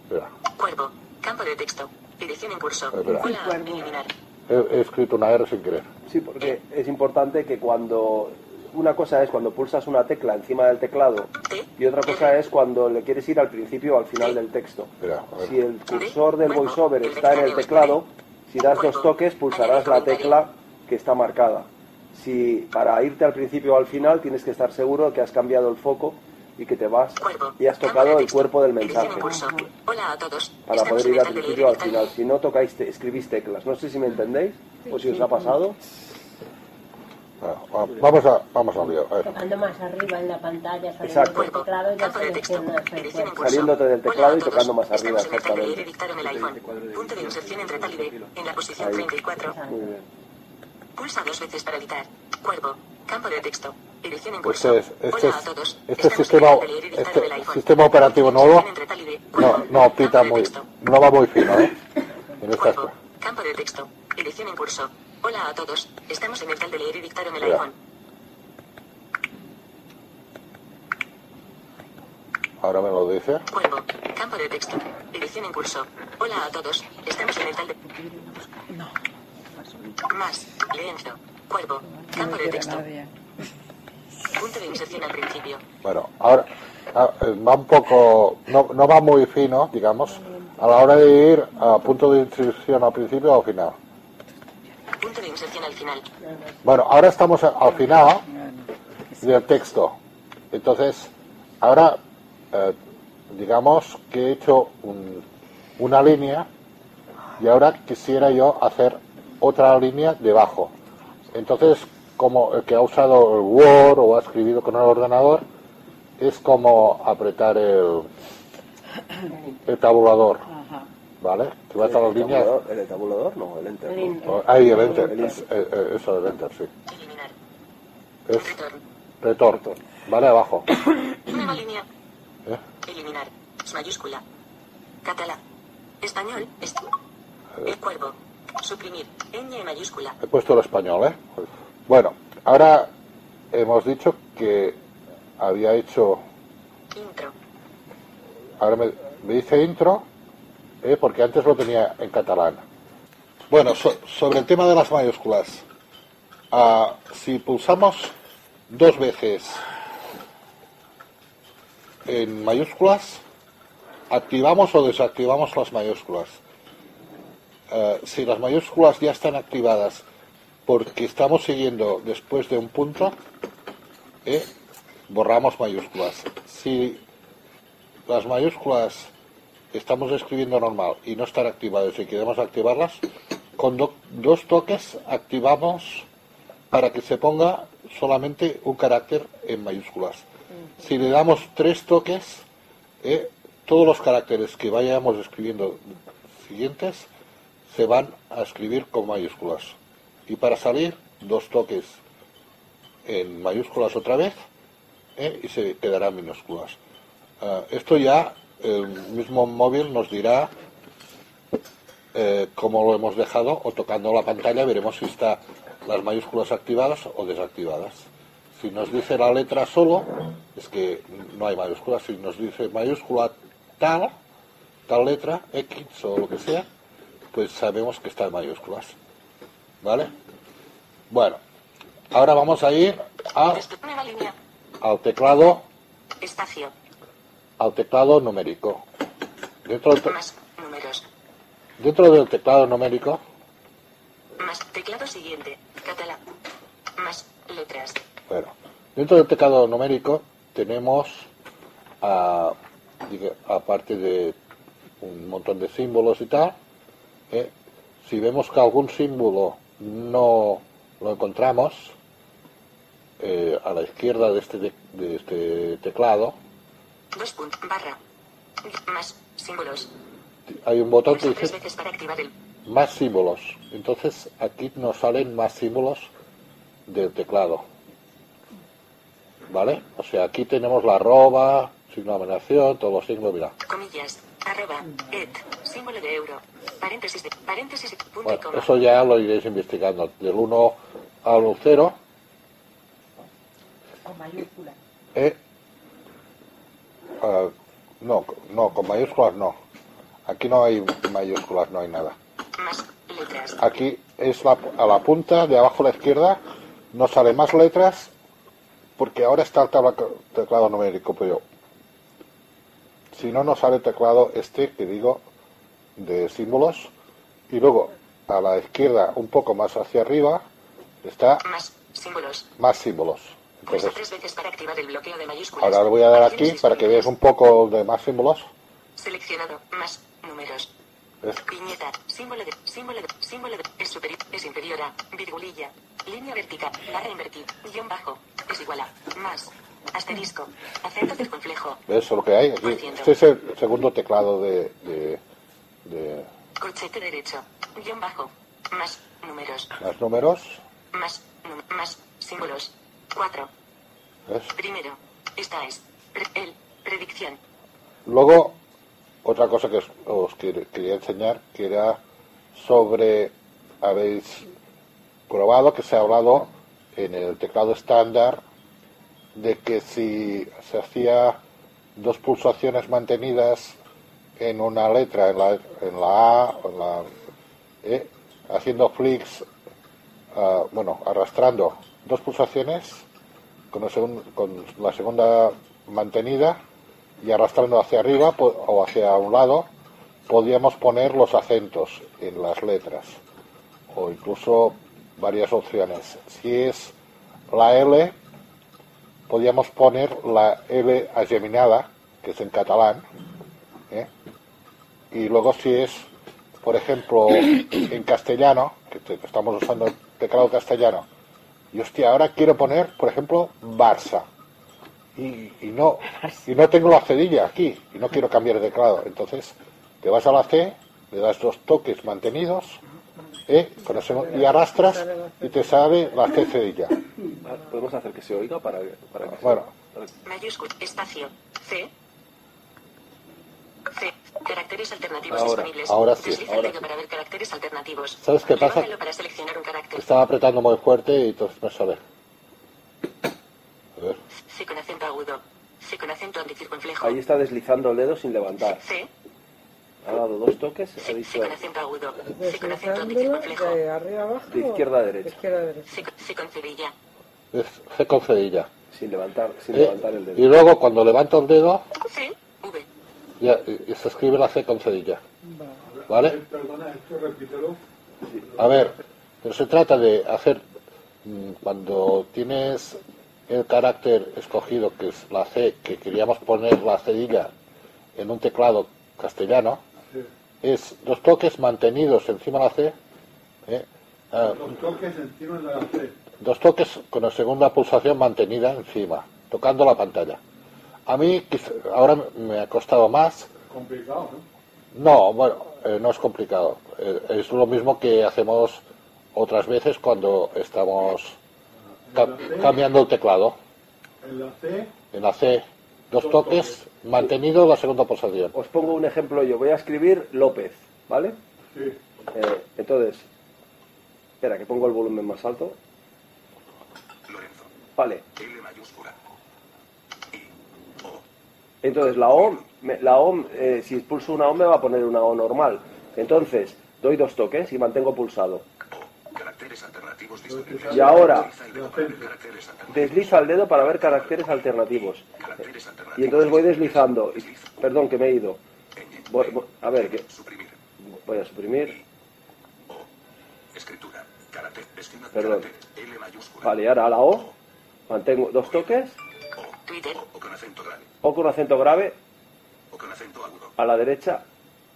Mira, Cuervo. Campo de texto. Edición en curso. Espera. Hola. Eliminar. he, he escrito una R sin querer. Sí, porque es importante que cuando una cosa es cuando pulsas una tecla encima del teclado y otra cosa es cuando le quieres ir al principio o al final del texto. Si el cursor del voiceover está en el teclado, si das dos toques pulsarás la tecla que está marcada. Si para irte al principio o al final tienes que estar seguro que has cambiado el foco y que te vas y has tocado el cuerpo del mensaje. Hola a todos. para poder ir al principio al final. Si no tocáis, te- escribís teclas. No sé si me entendéis o si os ha pasado. Ah, va- Vamos a, vamos al lío. A ver. Tocando más arriba en la pantalla, saliendo Exacto. del teclado, ya seleccionas el cuerpo. Saliéndote del teclado y tocando más arriba, exactamente. Punto de inserción entre tal y. En la posición Ahí. 34. Muy bien. Pulsa dos veces para editar. Cuervo. Campo de texto. Edición en curso. Este, es, este, Hola a es- todos. este Estamos sistema, este iPhone. sistema operativo nuevo no, no pita muy, no va muy fino, ¿eh? En estas. Campo de texto. Edición en curso. Hola a todos. Estamos en el tal de leer y dictar en el Mira. iPhone. Ahora me lo dice. Cuervo. Campo de texto. Edición en curso. Hola a todos. Estamos en el tal de... Más. Lienzo. Cuervo. Campo de texto. Punto de inserción al principio. Bueno, ahora ah, eh, va un poco, no, no va muy fino, digamos, a la hora de ir a punto de inserción al principio o al final. Punto de inserción al final. Bueno, ahora estamos al final del texto. Entonces, ahora, eh, digamos que he hecho un- una línea y ahora quisiera yo hacer otra línea debajo. Entonces, como el que ha usado el Word o ha escribido con el ordenador, es como apretar el, el tabulador. ¿Vale? Que va a estar las ¿El líneas. ¿El tabulador? No, el enter. ¿no? Oh, Ahí, el enter. El Es- eh, eh, eso, el enter, sí. Eliminar. Es retorno. ¿Vale? Abajo. Nueva línea. ¿Eh? Eliminar. Mayúscula. Catalá. Español. Est el cuervo. Suprimir. Ñ mayúscula. He puesto el español, ¿eh? Bueno, ahora hemos dicho que había hecho. Intro. Ahora me, me dice intro, ¿eh? porque antes lo tenía en catalán. Bueno, so- sobre el tema de las mayúsculas. Ah, si pulsamos dos veces en mayúsculas, activamos o desactivamos las mayúsculas. Eh, si las mayúsculas ya están activadas porque estamos siguiendo después de un punto, eh, borramos mayúsculas. Si las mayúsculas estamos escribiendo normal y no están activadas y queremos activarlas, con do- dos toques activamos para que se ponga solamente un carácter en mayúsculas. Si le damos tres toques, eh, todos los caracteres que vayamos escribiendo siguientes se van a escribir con mayúsculas. Y para salir, dos toques en mayúsculas otra vez eh, y se quedarán minúsculas. Ah, esto ya el mismo móvil nos dirá eh, cómo lo hemos dejado o tocando la pantalla veremos si está las mayúsculas activadas o desactivadas. Si nos dice la letra solo, es que no hay mayúsculas. Si nos dice mayúscula tal, tal letra, X o lo que sea, pues sabemos que está en mayúsculas. ¿Vale? Bueno, ahora vamos a ir a- al teclado, Espacio. al teclado numérico. Dentro del, te- Más. Números. dentro del teclado numérico, Más. Teclado siguiente. Catalá. Más. Letras. bueno, dentro del teclado numérico tenemos, a, aparte de un montón de símbolos y tal. ¿Eh? Si vemos que algún símbolo no lo encontramos eh, a la izquierda de este, de, de este teclado, Dos puntos. Barra. Más. Símbolos. hay un botón que dice el. más símbolos. Entonces aquí nos salen más símbolos del teclado. ¿Vale? O sea, aquí tenemos la arroba, signo de todos los signos, mira. Comillas. Arroba. Et. Símbolo de euro. Paréntesis de. Paréntesis. Punto y Bueno, coma. eso ya lo iréis investigando. Del 1 al 0, Con mayúscula. eh, no, no, con mayúsculas no. Aquí no hay mayúsculas, no hay nada. Más. Letras. Aquí es la, a la punta de abajo a la izquierda, no sale más letras, porque ahora está el tabla- teclado numérico, pero si no, no sale el teclado este que digo de símbolos. Y luego a la izquierda, un poco más hacia arriba, está Más. Símbolos. más símbolos. Entonces, tres veces para activar el bloqueo de mayúsculas. ahora le voy a dar aquí para que veas un poco de más símbolos. Seleccionado. Más. Números. ¿Ves? Viñeta. Símbolo de. Símbolo de. Símbolo de. Es superior. Es inferior a. Virgulilla. Línea vertical. Barra invertida. Guión bajo. Es igual a. Más. Asterisco. Acento circunflejo. ¿Ves lo que hay? Aquí, este es el segundo teclado de, de, de Corchete derecho. Guión bajo. Más. Números. más números. Más. más. Símbolos. 4. ¿ves? Primero. Esta es. pre- el. Predicción. Luego, otra cosa que os, os quer- quería enseñar, que era sobre, habéis probado que se ha hablado en el teclado estándar de que si se hacía dos pulsaciones mantenidas en una letra, en la, en la A, en la E, haciendo flicks, ah, bueno, arrastrando dos pulsaciones con, la segunda mantenida y arrastrando hacia arriba o hacia un lado, podíamos poner los acentos en las letras o incluso varias opciones. Si es la L, podíamos poner la L ageminada, que es en catalán, ¿eh? y luego si es, por ejemplo, en castellano, que estamos usando el teclado castellano, y hostia, ahora quiero poner, por ejemplo, Barça, y, y no y no tengo la cedilla aquí y no quiero cambiar de teclado. Entonces te vas a la C le das dos toques mantenidos ¿eh? Con el segundo- y arrastras y te sale la C cedilla Podemos hacer que se oiga para, para que se- Bueno. Mayúscula. Espacio. C. C. Caracteres alternativos Ahora, disponibles. ahora sí, Desliza ahora el dedo para ver caracteres alternativos. ¿Sabes qué pasa? Para seleccionar un carácter. estaba apretando muy fuerte y entonces me sale a ver C con acento agudo. C con acento anticircunflejo. Ahí está deslizando el dedo sin levantar. C. Ha dado dos toques, ha dicho de arriba abajo. de izquierda a De derecha. izquierda a derecha. C, con- C con es Sin levantar, sin ¿eh? levantar el dedo. y luego cuando levanto el dedo. V. ya, y- y se escribe la C con cedilla ¿vale? Perdona, esto repítelo. A ver, pero se trata de hacer, mm, cuando tienes el carácter escogido, que es la C, que queríamos poner la cedilla en un teclado castellano. Es dos toques mantenidos encima de la C, ¿eh? Ah, Los toques encima de la C. dos toques con la segunda pulsación mantenida encima, tocando la pantalla. A mí ahora me ha costado más, Complicado, ¿no? no, bueno, eh, no es complicado. Eh, es lo mismo que hacemos otras veces cuando estamos ca- cambiando el teclado. En la C, En la C, dos toques, mantenido la segunda pulsación. Os pongo un ejemplo yo. Voy a escribir López, ¿vale? sí. Eh, entonces, espera, que pongo el volumen más alto. Lorenzo. Vale. L mayúscula. Entonces la O, me- la O eh, si pulso una O me va a poner una O normal. Entonces, doy dos toques y mantengo pulsado. Caracteres alternativos disponibles. Y ahora, Utiliza el dedo para ver caracteres alternativos. desliza el dedo para ver caracteres alternativos. Caracteres alternativos. Y entonces voy deslizando. Perdón, que me he ido. Voy- voy- a ver, que voy a suprimir. Escritura. Carácter. Esquema. Perdón. Carácter. L mayúscula. Vale, y ahora a la O. Mantengo dos toques. O con acento grave. O con acento grave O con acento agudo. a la derecha.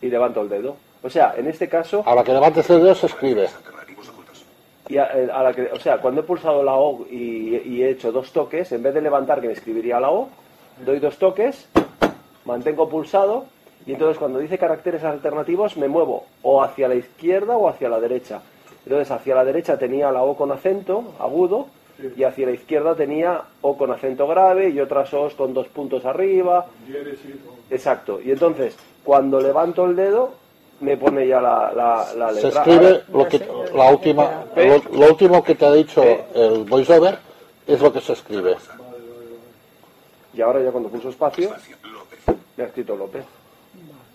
y levanto el dedo. O sea, en este caso, A la que levantes el dedo se escribe. Y a, eh, a la que, o sea, cuando he pulsado la O y, y he hecho dos toques, en vez de levantar que me escribiría la O, doy dos toques, mantengo pulsado y entonces cuando dice caracteres alternativos me muevo o hacia la izquierda o hacia la derecha. Entonces hacia la derecha tenía la O con acento agudo y hacia la izquierda tenía O con acento grave y otras O's con dos puntos arriba. Exacto. Y entonces cuando levanto el dedo me pone ya la, la, la Se letra. escribe Ahora- lo que la última lo, lo último que te ha dicho el voiceover es lo que se escribe. Y ahora ya cuando pulso espacio me ha escrito López.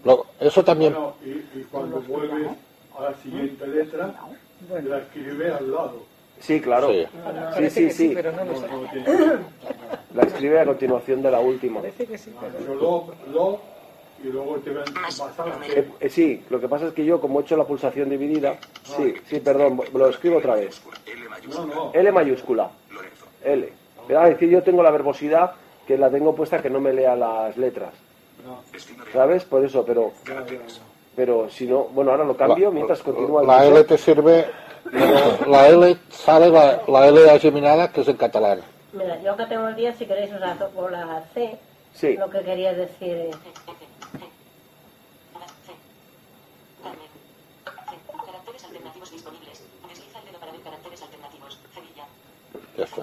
Lo- eso también Bueno, y, y cuando vuelves a la siguiente letra, la escribe al lado. Sí, claro. Sí. Sí, Parece sí, que sí, sí. pero no lo sé. La escribe a continuación de la última. Pero lo, lo, y luego te ven, la Eh, eh, sí, lo que pasa es que yo, como he hecho la pulsación dividida, sí, sí, perdón, lo escribo otra vez. No, no. L mayúscula. L. Pero, es decir, yo tengo la verbosidad que la tengo puesta que no me lea las letras. ¿Sabes? Por eso, pero. Pero si no, bueno, ahora lo cambio mientras continúa la. L te sirve la L sale la, la L geminada que es en catalán. Mira, yo que tengo el día, si queréis usar o la C, Sí. lo que quería decir es... Caracteres alternativos disponibles. Desliza el dedo para ver caracteres alternativos. Cedilla. Ya está.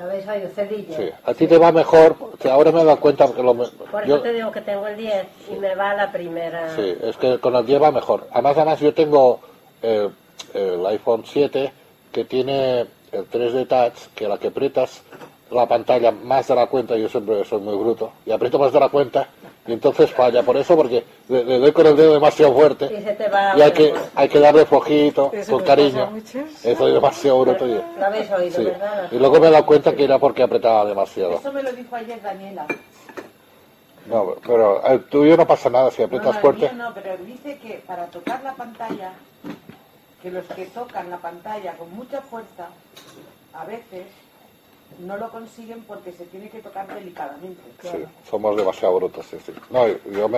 ¿Habéis oído? Cedilla. Sí. A ti te va mejor, que ahora me dado cuenta porque lo me- Por eso yo, te digo que tengo el 10 y me va la primera. sí, es que con el 10 va mejor. Además, además yo tengo el, el iPhone 7 que tiene el 3D Touch, que la que aprietas la pantalla más de la cuenta, yo siempre soy muy bruto, y aprieto más de la cuenta, y entonces falla. Por eso, porque le, le doy con el dedo demasiado fuerte, Y se te va y hay que, hay que darle flojito, Eso con cariño. muchos. Soy demasiado bruto. y- Lo habéis oído, sí. ¿verdad? Y luego me he dado cuenta que era porque apretaba demasiado. Eso me lo dijo ayer Daniela. No, pero el tuyo no pasa nada si aprietas no, fuerte. no, pero dice que para tocar la pantalla, que los que tocan la pantalla con mucha fuerza, a veces no lo consiguen porque se tiene que tocar delicadamente. Sí, somos demasiado brutos, sí, sí. No, yo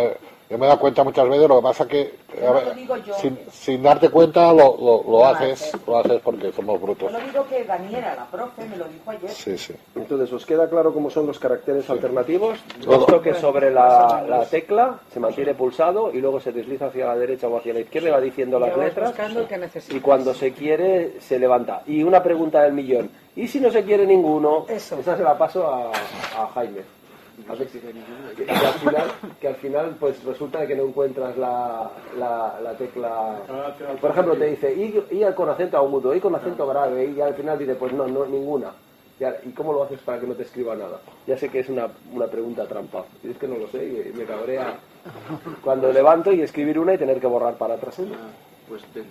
yo me he dado cuenta muchas veces, lo que pasa que No ver, digo yo. sin, sin darte cuenta lo, lo, lo haces, lo haces porque somos brutos. Yo lo digo que Daniela, la profe, me lo dijo ayer. Sí, sí. Entonces, ¿os queda claro cómo son los caracteres alternativos? Luego- Dos toques sobre la, la tecla, se mantiene pulsado y luego se desliza hacia la derecha o hacia la izquierda y va diciendo las letras. Y cuando se quiere, se levanta. Y una pregunta del millón. ¿Y si no se quiere ninguno? Esa se la paso a, a Jaime. A que, que al final, que al final, pues resulta que no encuentras la, la, la tecla. Por ejemplo, te dice, y, y con acento agudo, y con acento grave, y al final dice, pues no, no, ninguna. ¿Y cómo lo haces para que no te escriba nada? Ya sé que es una, una pregunta trampa. Y es que no lo sé, y me cabrea cuando levanto y escribir una y tener que borrar para atrás una. Pues del-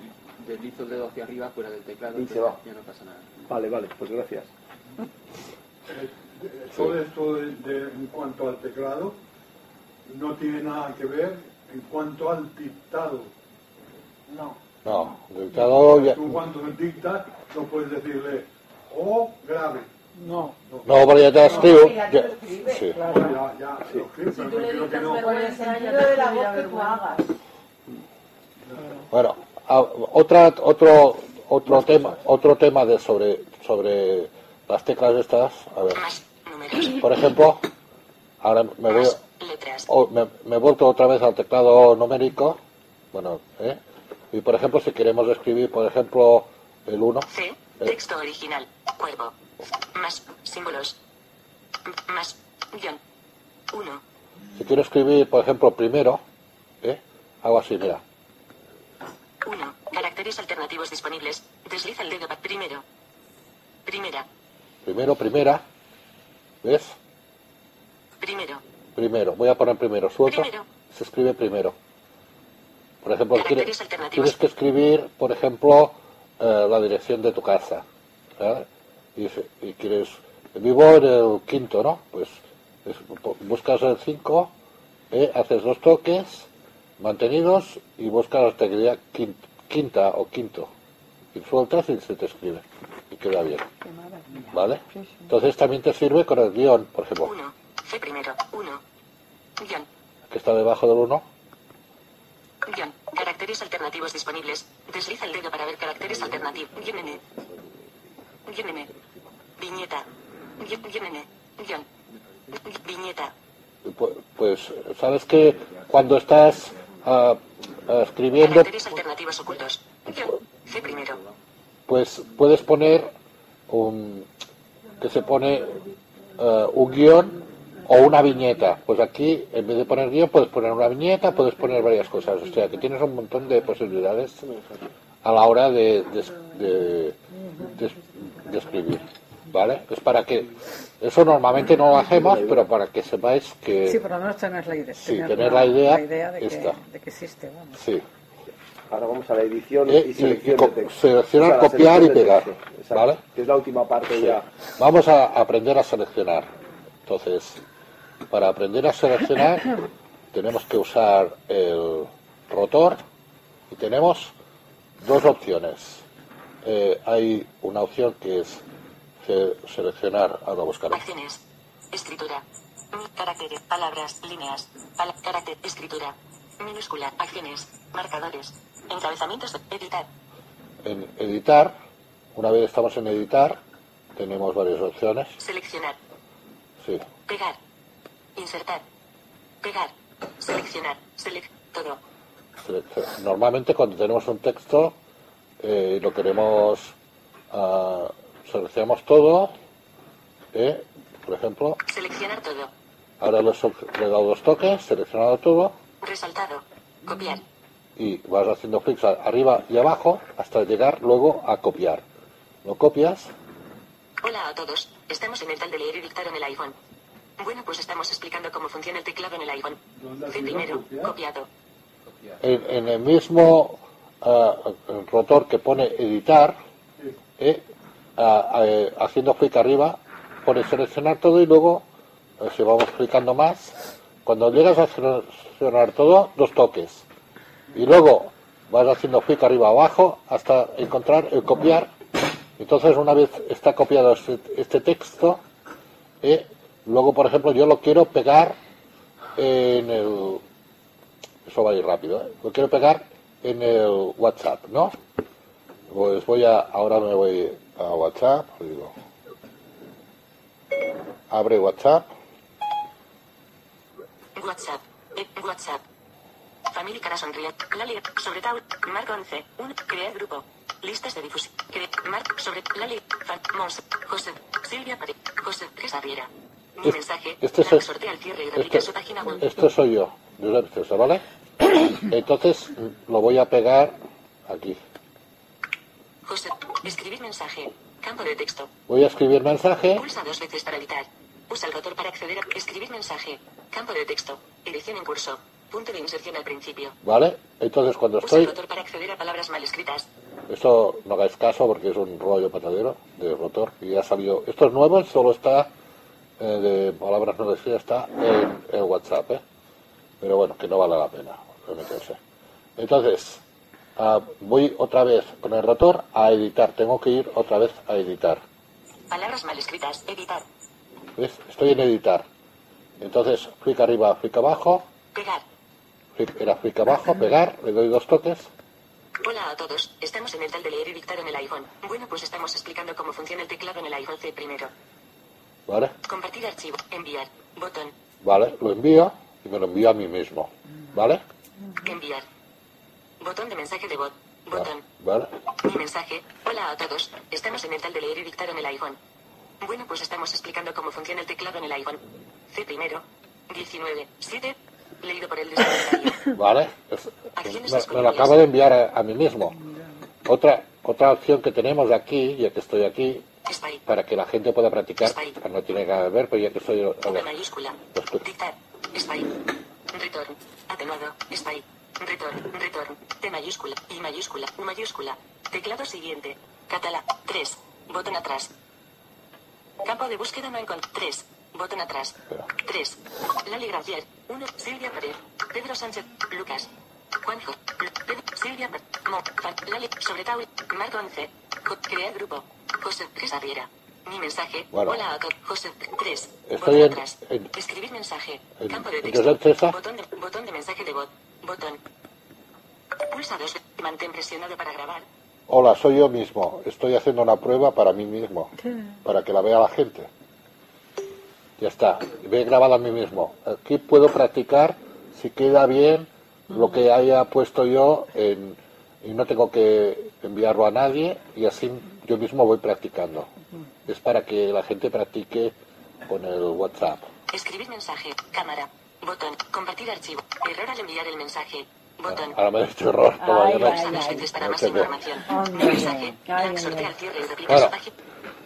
deslizo el dedo hacia arriba fuera del teclado Y se va. ya no pasa nada. Vale, vale, pues gracias. Todo esto de- de- en cuanto al teclado no tiene nada que ver en cuanto al dictado. No. No, dictado ya- Tú cuando dictas no puedes decirle o grave. No. No, pero ya te escribo. No, ya ya- te lo escribe. sí. Ya, ya, lo escribe, pero Tú le no dictas no. con el sentido de la voz que tú hagas. Bueno, a- otra, otro, otro tema, otro tema de sobre, sobre las teclas estas, a ver. Por ejemplo, ahora me voy, oh, me, me vuelto otra vez al teclado numérico, bueno, ¿eh? Y por ejemplo, si queremos escribir, por ejemplo, el 1, C. Texto original. Cuervo. Más. Símbolos. Más. Guión. 1. si quiero escribir, por ejemplo, primero, ¿eh? Hago así, mira. 1. Caracteres alternativos disponibles. Desliza el dedo para primero. Primera. Primero, primera, ¿ves? Primero. Primero, voy a poner primero, suelto, Primero. se escribe primero. Por ejemplo, alternativos. tienes que escribir, por ejemplo, eh, la dirección de tu casa. ¿verdad? Y, quieres, vivo en el quinto, ¿no? Pues es- bu- buscas el 5, haces dos toques mantenidos y buscas la tecla quin- quinta o quinto. Y sueltas y se te escribe. Y queda bien. ¿Vale? Entonces también te sirve con el guion, por ejemplo. 1. C primero. 1. Guión. que está debajo del 1. Guión. Caracteres alternativos disponibles. Desliza el dedo para ver caracteres alternativos. Guión N. Guión N. Viñeta. Guión N. Guión. Viñeta. Pu- Pues, ¿sabes que Cuando estás ah, ah, escribiendo, Caracteres alternativos ocultos. C primero. pues puedes poner un que se pone eh, un guion o una viñeta. Pues aquí, en vez de poner guion, puedes poner una viñeta, puedes poner varias cosas. O sea, que tienes un montón de posibilidades a la hora de, de, de- de- de escribir. ¿Vale? Es para que... Eso normalmente no lo hacemos, pero para que sepáis que... Sí, por lo menos tener la idea. Sí, tener la idea de, que, esta. de que existe. Vamos. Sí. Ahora vamos a la edición Eh, y selección y co- de texto. seleccionar, O sea, la copiar y pegar. texto, ¿Vale? Que es la última parte Sí. ya. Vamos a aprender a seleccionar. Entonces, para aprender a seleccionar, tenemos que usar el rotor y tenemos dos opciones. Eh, hay una opción que es se- seleccionar, ahora buscaré. Acciones. Escritura. Mi- Caracteres. Palabras. Líneas. Pala- carácter. Escritura. Minúscula. Acciones. Marcadores. Encabezamientos. de- Editar. En editar, una vez estamos en editar, tenemos varias opciones. Seleccionar. Sí. Pegar. Insertar. Pegar. Seleccionar. Select. Todo. Normalmente cuando tenemos un texto eh, y lo queremos, ah, seleccionamos todo, eh, por ejemplo, Seleccionar todo. ahora le he dado dos toques, seleccionado todo Resaltado. Copiar. Y vas haciendo clics arriba y abajo hasta llegar luego a copiar. Lo copias, Hola a todos. Estamos en el tal de leer y dictar en el iPhone. Bueno, pues estamos explicando cómo funciona el teclado en el iPhone. C primero. Copiado. en, en el mismo ah, rotor que pone editar, eh, ah, eh, haciendo clic arriba, pone seleccionar todo y luego, eh, si vamos clicando más, cuando llegas a seleccionar todo, dos toques. Y luego vas haciendo clic arriba abajo hasta encontrar el copiar. Entonces, una vez está copiado este, este texto, eh, luego, por ejemplo, yo lo quiero pegar en el, eso va a ir rápido, ¿eh? Lo quiero pegar en el WhatsApp, ¿no? Pues voy a, ahora me voy a WhatsApp, digo, abre WhatsApp. Eh, WhatsApp. Familia cara sonríe. Lali. Sobre Taul. Marco 11. 1. Crear grupo. Listas de difusión. Marc. Sobre. Lali. Fan. Mons. José. Silvia Pari. José. Gesaviera. Mi Este- mensaje. este es sortea el cierre y replica este, su página web. esto soy yo, Josep César, ¿vale? Entonces lo voy a pegar aquí. José. Escribir mensaje. Campo de texto. Voy a escribir mensaje, Pulsa dos veces para editar. Usa el rotor para acceder a escribir mensaje. Campo de texto. Edición en curso. Punto de inserción al principio. ¿vale? Entonces cuando Usa estoy, rotor para acceder a palabras mal escritas. esto no hagáis caso porque es un rollo patadero de rotor y ya salió. Esto es nuevo, solo está eh, de palabras no escritas, está en, en WhatsApp, ¿eh? Pero bueno, que no vale la pena meterse. Entonces, ah, voy otra vez con el rotor a editar. Tengo que ir otra vez a editar. Palabras mal escritas. Editar. ¿Ves? Estoy en editar. Entonces, clic arriba, clic abajo, Pegar. Era clic abajo, pegar, le doy dos toques. Hola a todos, estamos en el tal de leer y dictar en el iPhone. Bueno, pues estamos explicando cómo funciona el teclado en el iPhone C primero. ¿Vale? Compartir archivo, enviar, botón, ¿Vale? Lo envío y me lo envío a mí mismo. ¿Vale? enviar. Botón de mensaje de bot, botón, ¿Vale? mi mensaje. Hola a todos, estamos en el tal de leer y dictar en el iPhone. Bueno, pues estamos explicando cómo funciona el teclado en el iPhone. C primero, 19, 7, leído por el. ¿Vale? Me, me lo acabo de enviar a, a mí mismo. Otra, otra opción que tenemos aquí, ya que estoy aquí, para que la gente pueda practicar, no tiene que ver, pero ya que estoy... a ver, return, atenuado, spy, return, return, T mayúscula, I mayúscula, U mayúscula, teclado siguiente, catalá, 3, botón atrás, campo de búsqueda no encontré, 3, botón atrás, 3, Lali Gracier, 1, Silvia Pérez, Pedro Sánchez, Lucas, Juanjo, Pedro, Silvia Pérez, Mo, Fan, Lali, sobre Taul, Marco 11, Co- crear grupo, José, Gesaviera. Mi mensaje, Bueno. hola a todos, José, 3, Estoy botón en- atrás, escribir mensaje, en- campo de en texto, botón de, botón de mensaje de bot, botón, Mantén presionado para grabar. Hola, soy yo mismo. Estoy haciendo una prueba para mí mismo, para que la vea la gente. Ya está. Me he grabado a mí mismo. Aquí puedo practicar si queda bien lo que haya puesto yo en, y no tengo que enviarlo a nadie y así yo mismo voy practicando. Es para que la gente practique con el WhatsApp. Escribir mensaje. Cámara. Botón. Compartir archivo. Error al enviar el mensaje. Botón. Ahora me he dicho error. todavía no. Pulsa dos veces para No más información. Mensaje. Ay, ay, Sortea ay. el cierre y replica Bueno, su página.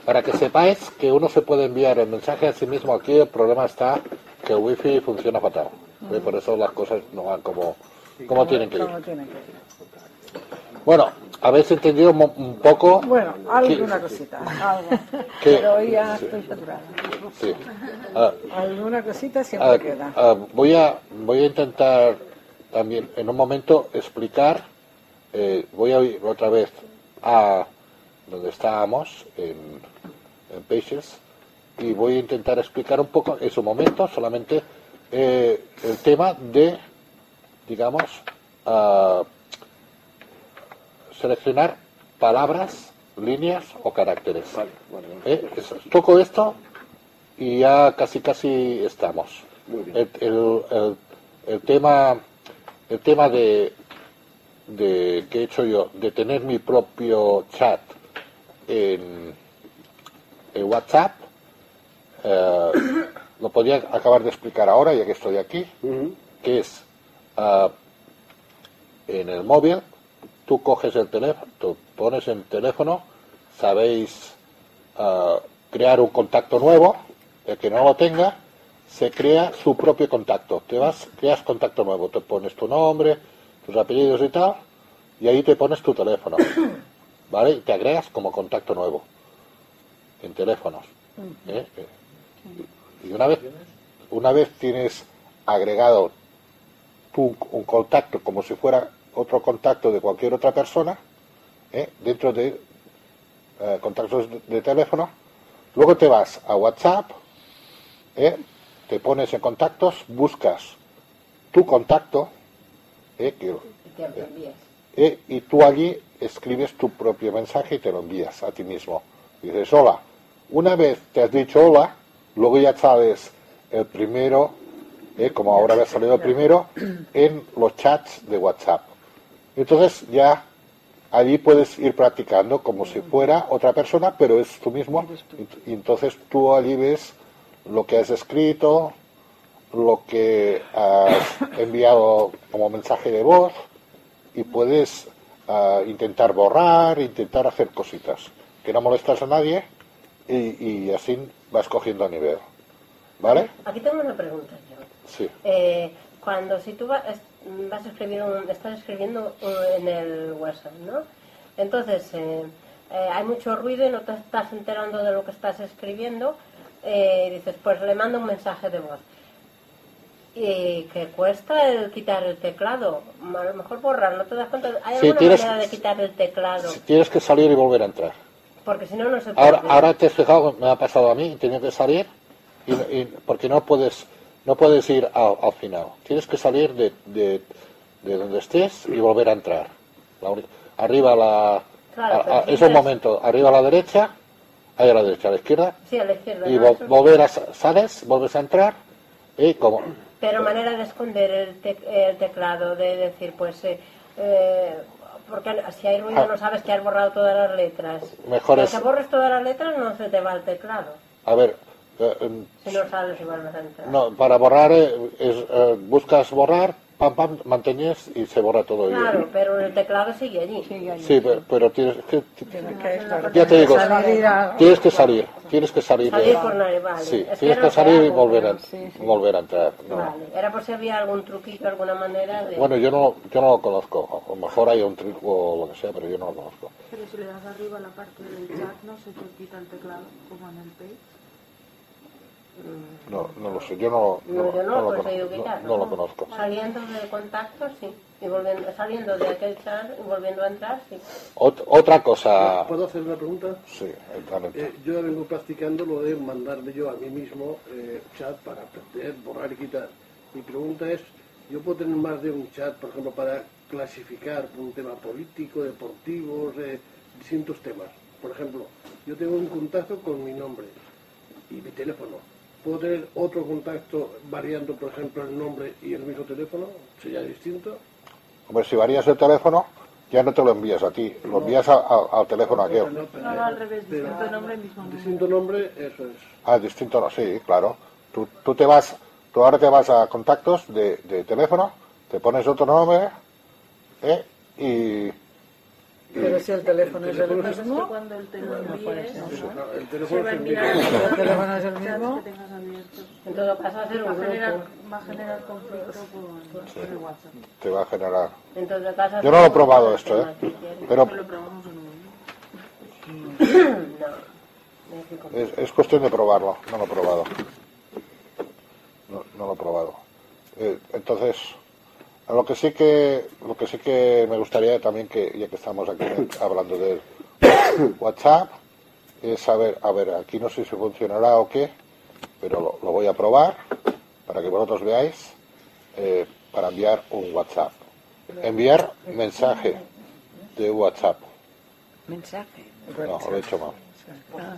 Para que sepáis que uno se puede enviar el mensaje a sí mismo aquí, el problema está que el wifi funciona fatal. Por eso las cosas no van como, como tienen que ir. Como tienen que ir. Bueno, habéis entendido un poco. Bueno, que- alguna cosita. Pero hoy ya Sí. estoy saturada. Sí. Alguna cosita siempre queda. voy, a, voy a intentar también en un momento explicar, eh, voy a ir otra vez a donde estábamos, en, en Pages, y voy a intentar explicar un poco en su momento solamente eh, el tema de, digamos, ah, seleccionar palabras, líneas o caracteres. ¿Eh? Es- Toco esto y ya casi casi estamos. El, el- el- el tema, el tema de, de que he hecho yo, de tener mi propio chat en, en WhatsApp, eh, lo podría acabar de explicar ahora, ya que estoy aquí, que es ah, en el móvil, tú coges el teléfono, tú pones el teléfono, sabéis ah, crear un contacto nuevo, el que no lo tenga, se crea su propio contacto. Te vas, creas contacto nuevo, te pones tu nombre, tus apellidos y tal, y ahí te pones tu teléfono, ¿vale? Y te agregas como contacto nuevo en teléfonos. ¿eh? Y una vez, una vez tienes agregado tú un contacto como si fuera otro contacto de cualquier otra persona, ¿eh? dentro de eh, contactos de, de teléfono, luego te vas a WhatsApp, te pones en contactos, buscas tu contacto, que- y tú allí escribes tu propio mensaje y te lo envías a ti mismo. Dices, hola. Una vez te has dicho hola, luego ya sabes el primero, ¿eh? como ahora me ha salido el primero, en los chats de WhatsApp. Entonces ya allí puedes ir practicando como si fuera otra persona, pero es tú mismo. Y entonces tú allí ves lo que has escrito, lo que has enviado como mensaje de voz y puedes ah, intentar borrar, intentar hacer cositas que no molestas a nadie y, y así vas cogiendo nivel. ¿Vale? Aquí tengo una pregunta yo. Sí. Eh, cuando si tú vas a escribir un- estás escribiendo en el WhatsApp, ¿no? Entonces eh, eh, hay mucho ruido y no te estás enterando de lo que estás escribiendo. eh, dices, pues le mando un mensaje de voz. Y que cuesta el quitar el teclado. A lo mejor borrar, ¿no te das cuenta? ¿Hay Sí, alguna tienes- manera de quitar el teclado? Tienes que salir y volver a entrar. Porque si no, no se puede. Ahora, ahora te has fijado, me ha pasado a mí, tenido que salir y, y- porque no puedes no puedes ir al, al final. Tienes que salir de, de, de donde estés y volver a entrar. La arriba a la... Claro, a- pero a- si es un momento, arriba a la derecha, ahí a la derecha, a la izquierda, Sí, a la izquierda. y volver a sa- sales, vuelves a entrar y como Pero manera de esconder el, tec- el teclado, de decir, pues, eh, eh, porque si hay ruido Ah. no sabes que has borrado todas las letras. Mejor es- borres todas las letras no se te va el teclado. a ver eh, em, Si no sales entrar. no, para borrar eh, es, eh, buscas borrar pam pam mantienes y se borra todo y- Claro, pero el teclado sigue allí. Sí, pero, pero tienes que, ya te digo, tienes que salir, tienes que salir. Salir por nadie, vale. Sí, Es que tienes no que salir y volver a, pero sí, sí. volver a entrar. no. Vale. Era por si había algún truquillo, alguna manera de... Bueno, yo no, yo no lo conozco. A lo mejor hay un truco o lo que sea, pero yo no lo conozco. Pero si le das arriba a la parte del chat, no se te quita el teclado, como en el Page. No, no lo sé. Yo no, No, no, yo no, no lo, conozco, conseguido no- quitar. no lo conozco. Saliendo de contacto, sí. Y volviendo, saliendo de aquel chat y volviendo a entrar, sí. Ot- otra cosa. ¿Puedo hacer una pregunta? Sí, exactamente. Eh, yo ya vengo practicando lo de mandarme yo a mí mismo eh, chat para aprender, borrar y quitar. Mi pregunta es, ¿yo puedo tener más de un chat, por ejemplo, para clasificar un tema político, deportivo, eh, distintos temas. Por ejemplo, yo tengo un contacto con mi nombre y mi teléfono. ¿Puedo tener otro contacto variando, por ejemplo, el nombre y el mismo teléfono? ¿Sería distinto? Hombre, si varías el teléfono, ya no te lo envías a ti, lo envías a- a- al teléfono aquel. No, pero- No, no, al revés, pero- distinto nombre, mismo nombre. Distinto nombre, eso es. Ah, distinto no, sí, claro. Tú, tú te vas, tú ahora te vas a contactos de, de teléfono, te pones otro nombre, ¿eh? Y, Pero si el teléfono es el teléfono Es que mismo, cuando el no teléfono va a es el mismo. ¿El teléfono es el mismo? En todo caso, hacer Va a un generar, grupo. va a generar conflicto con, con el WhatsApp. te va a generar. En todo caso, Yo no lo he probado esto, ¿eh? Pero Lo probamos en un No. es, es cuestión de probarlo, no lo he probado. No, no lo he probado. Eh, entonces, lo que sí que lo que sí que me gustaría también que ya que estamos aquí hablando de WhatsApp es saber, a ver, aquí no sé si funcionará o qué, pero lo, lo voy a probar para que vosotros veáis eh, para enviar un WhatsApp. Enviar mensaje de WhatsApp. mensaje. No, lo he hecho mal.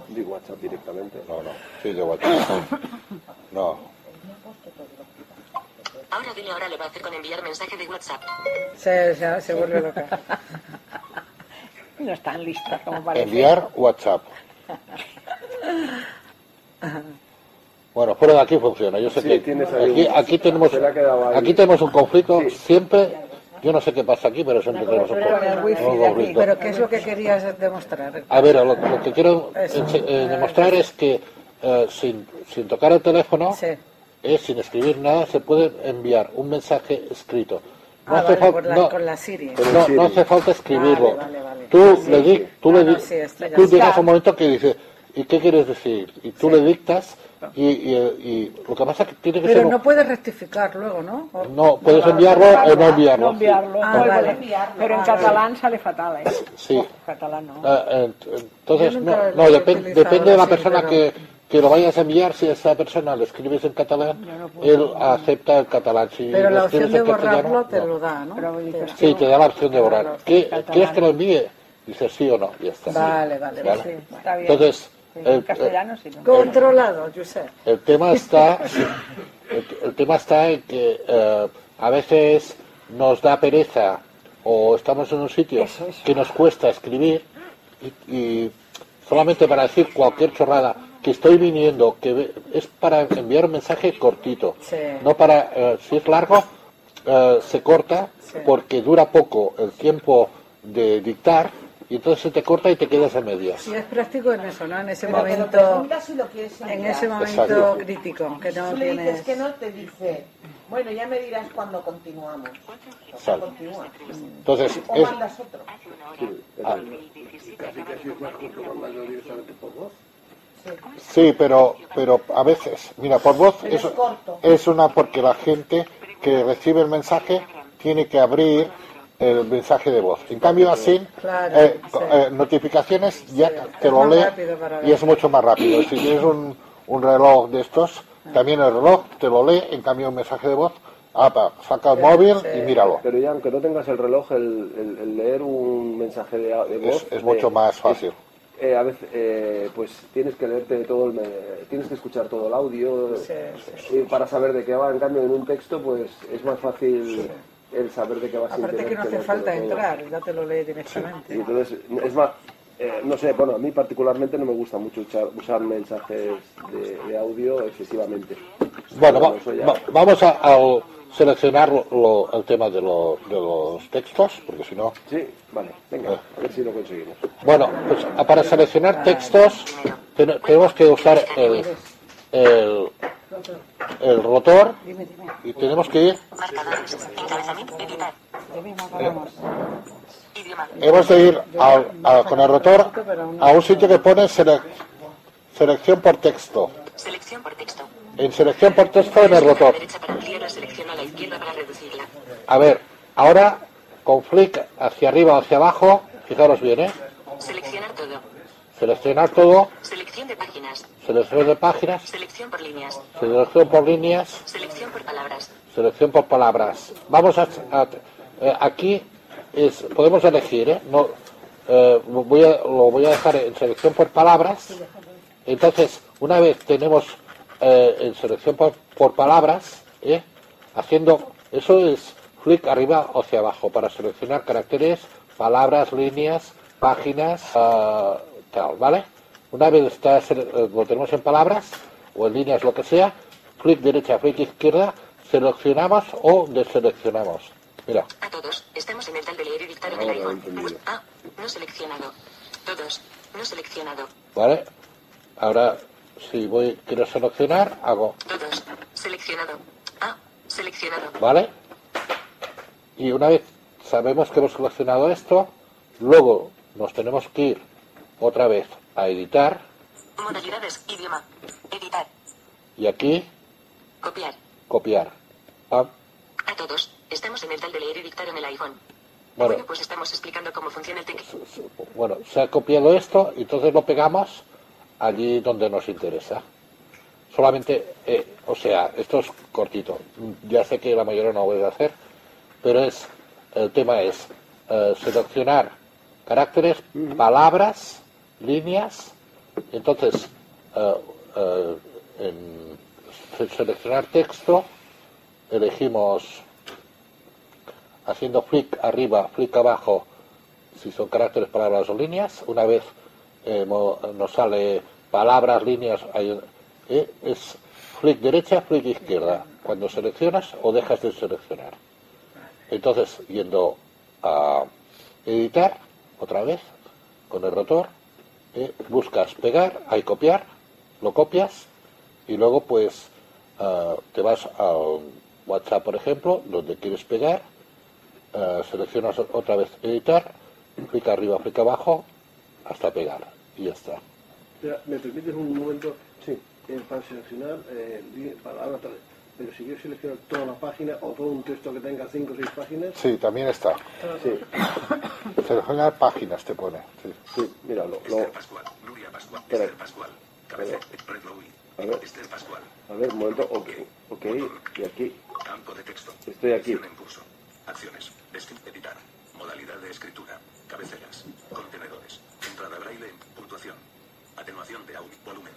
Di WhatsApp directamente. No, no, sí, de WhatsApp. No, Ahora dile ahora le va a hacer con enviar mensaje de WhatsApp. Se, se, se vuelve loca. No es tan lista como parece. enviar WhatsApp. Bueno, fuera de aquí funciona. Yo sé Sí, que aquí, un- aquí tenemos aquí tenemos un conflicto siempre. Yo no sé qué pasa aquí, pero siempre tenemos un Con el conflicto. wifi un de aquí. Pero ¿qué es lo que querías demostrar? A ver, lo, lo que quiero eh, demostrar es que eh, sin, sin tocar el teléfono, eh, sin escribir nada, se puede enviar un mensaje escrito. No Ah, hace vale, fal- por la- no- con la Siri. no, no hace falta escribirlo. Vale, vale, vale. Tú Sí, le di, sí. tú No, le no, di- sí, esto ya tú está. llegas a un momento que dices, ¿y qué quieres decir? Y tú le dictas y, y, y lo que pasa es que tiene que Pero ser... no puedes rectificar luego, ¿no? O- No, puedes enviarlo o no enviarlo. No enviarlo. Ah, Ah, vale. Pero en Ah, catalán sale fatal, ¿eh? Sí. Catalán no. Ah, ent- entonces, no, nunca no lo he depen- utilizado depende de la persona pero- que, que lo vayas a enviar. Si a esa persona le escribes en catalán, él acepta el catalán. Si Pero lo la opción de borrarlo te no. lo da, ¿no? Sí, te da la opción de borrar. Claro, ¿Qué-. ¿Quieres que lo envíe? Dices sí o no, y ya está. Vale, vale, vale. Sí, está bien. Entonces, Sí, el, en castellano sí. Controlado, Josep. el tema está, el, el tema está en que eh, a veces nos da pereza o estamos en un sitio que nos cuesta escribir y, y solamente para decir cualquier chorrada que estoy viniendo, que ve- es para enviar un mensaje cortito, no para, eh, si es largo, eh, se corta Sí. porque dura poco el tiempo de dictar y entonces se te corta y te quedas a medias. Sí, es práctico en eso, ¿no? En ese Pero momento, si lo en ese momento Exacto. crítico, que no Tú le dices tienes... que no, te dice, bueno, ya me dirás cuando continuamos. Exacto. Continúa. Entonces, o es- mandas otro. Ah. Casi casi es que mandarlo directamente por voz. Sí, pero, pero a veces, mira, por voz es, es una porque la gente que recibe el mensaje tiene que abrir el mensaje de voz. En cambio, así, Claro, eh, sí. eh, notificaciones ya te lo lee y es mucho más rápido. Si tienes un, un reloj de estos, también el reloj te lo lee, en cambio un mensaje de voz, ah, pa, saca el móvil y míralo. Pero ya, aunque no tengas el reloj, el, el- el leer un mensaje de, de voz... Es, es mucho eh, más fácil. Eh, a veces, eh, pues tienes que leerte todo el... me- tienes que escuchar todo el audio Sí, eh, para saber de qué va. En cambio, en un texto, pues es más fácil el saber de qué va Aparte que no hace falta entrar, ya te lo lee directamente. Y entonces, es más, eh, no sé, bueno, a mí particularmente no me gusta mucho usar, usar mensajes de, de audio excesivamente. Bueno, va- eso ya- va- vamos a, a seleccionar lo- lo- el tema de, lo- de los textos, porque si no... Sí, vale, venga, a ver si lo conseguimos. Bueno, pues para seleccionar textos ten- tenemos que usar el, el, el rotor y tenemos que ir, hemos de ir al- a- con el rotor a un sitio que pone sele- selección por texto. Selección por texto. En selección por texto en el rotor. a ver, ahora con flick hacia arriba o hacia abajo, fijaros bien, ¿eh? Seleccionar todo. Seleccionar todo, Selección de páginas. selección de páginas, Selección por líneas. selección por líneas, Selección por palabras. selección por palabras. Vamos a, a- eh, aquí es, podemos elegir, ¿eh? No, eh, voy a- lo voy a dejar en selección por palabras. Entonces, una vez tenemos eh, en selección por, por palabras, ¿eh? haciendo, eso es flick arriba o hacia abajo para seleccionar caracteres, palabras, líneas, páginas, ah, tal, ¿vale? Una vez está, eh, lo tenemos en palabras o en líneas, lo que sea, flick derecha, flick izquierda, seleccionamos o deseleccionamos. Mira, A todos, estamos en el tal de leer y dictar en el. Ah, no seleccionado. Todos, no seleccionado. ¿vale? Ahora, si voy, quiero seleccionar, hago, Todos, seleccionado. Ah, seleccionado. ¿vale? Y una vez sabemos que hemos seleccionado esto, luego nos tenemos que ir otra vez a editar Modalidades, idioma. Editar, y aquí copiar. copiar. Pam. A todos, estamos en el tal de leer y dictar en el iPhone. Bueno, Bueno, pues estamos explicando cómo funciona el teclado. bueno, se ha copiado esto y entonces lo pegamos allí donde nos interesa. Solamente, eh, o sea, esto es cortito. Ya sé que la mayoría no lo voy a hacer, pero es el tema es eh, seleccionar caracteres, palabras, líneas. Entonces, eh, en se- seleccionar texto, elegimos haciendo flick arriba, flick abajo, si son caracteres, palabras o líneas. Una vez eh, nos sale palabras, líneas, hay- eh, es flick derecha, flick izquierda, cuando seleccionas o dejas de seleccionar. Entonces, yendo a editar, otra vez, con el rotor, eh, buscas pegar, hay copiar, lo copias y luego pues ah, te vas al WhatsApp, por ejemplo, donde quieres pegar, ah, seleccionas otra vez editar, clic arriba, clic abajo, hasta pegar y ya está. Mira, ¿Me permites un momento? Sí. para seleccionar eh, palabras, tal, pero si quiero seleccionar toda la página o todo un texto que tenga cinco o seis páginas, Sí, también está. Sí. Seleccionar páginas te pone. Sí, sí mira, lo, lo- Esther Pascual, Nuria Pascual, Espera. Esther Pascual, Cabeza, Red Louis, A ver. Esther Pascual, A ver, un momento. Ok, ok, y aquí. campo de texto, Estoy aquí. acción en curso, acciones, editar, modalidad de escritura, cabeceras, contenedores, entrada braille, puntuación, atenuación de audio, volumen,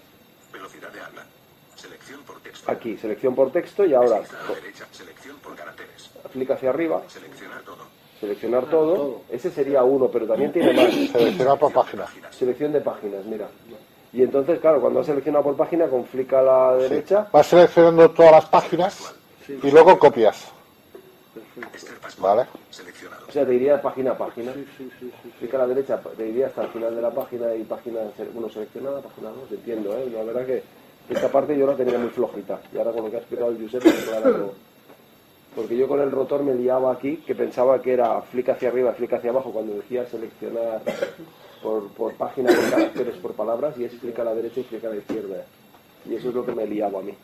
velocidad de habla, selección por texto, Aquí, selección por texto y ahora a la derecha, selección por caracteres, clic hacia arriba, seleccionar todo, seleccionar todo. Ese sería uno, pero también tiene más. Seleccionar por página. Selección de páginas, mira. Y entonces, claro, cuando has seleccionado por página, con flick a la derecha, Vas seleccionando todas las páginas y luego copias. ¿Vale? o sea, te iría página a página. Clic a la derecha, te iría hasta el final de la página y página, bueno, seleccionada, página 2, entiendo, ¿eh? La verdad que esta parte yo la tenía muy flojita. Y ahora con lo que ha explicado el claro. Porque yo con el rotor me liaba aquí, que pensaba que era flick hacia arriba, flick hacia abajo, cuando decía seleccionar por, por página, por caracteres, por palabras, y es flick a la derecha y flick a la izquierda. Y eso es lo que me liaba a mí.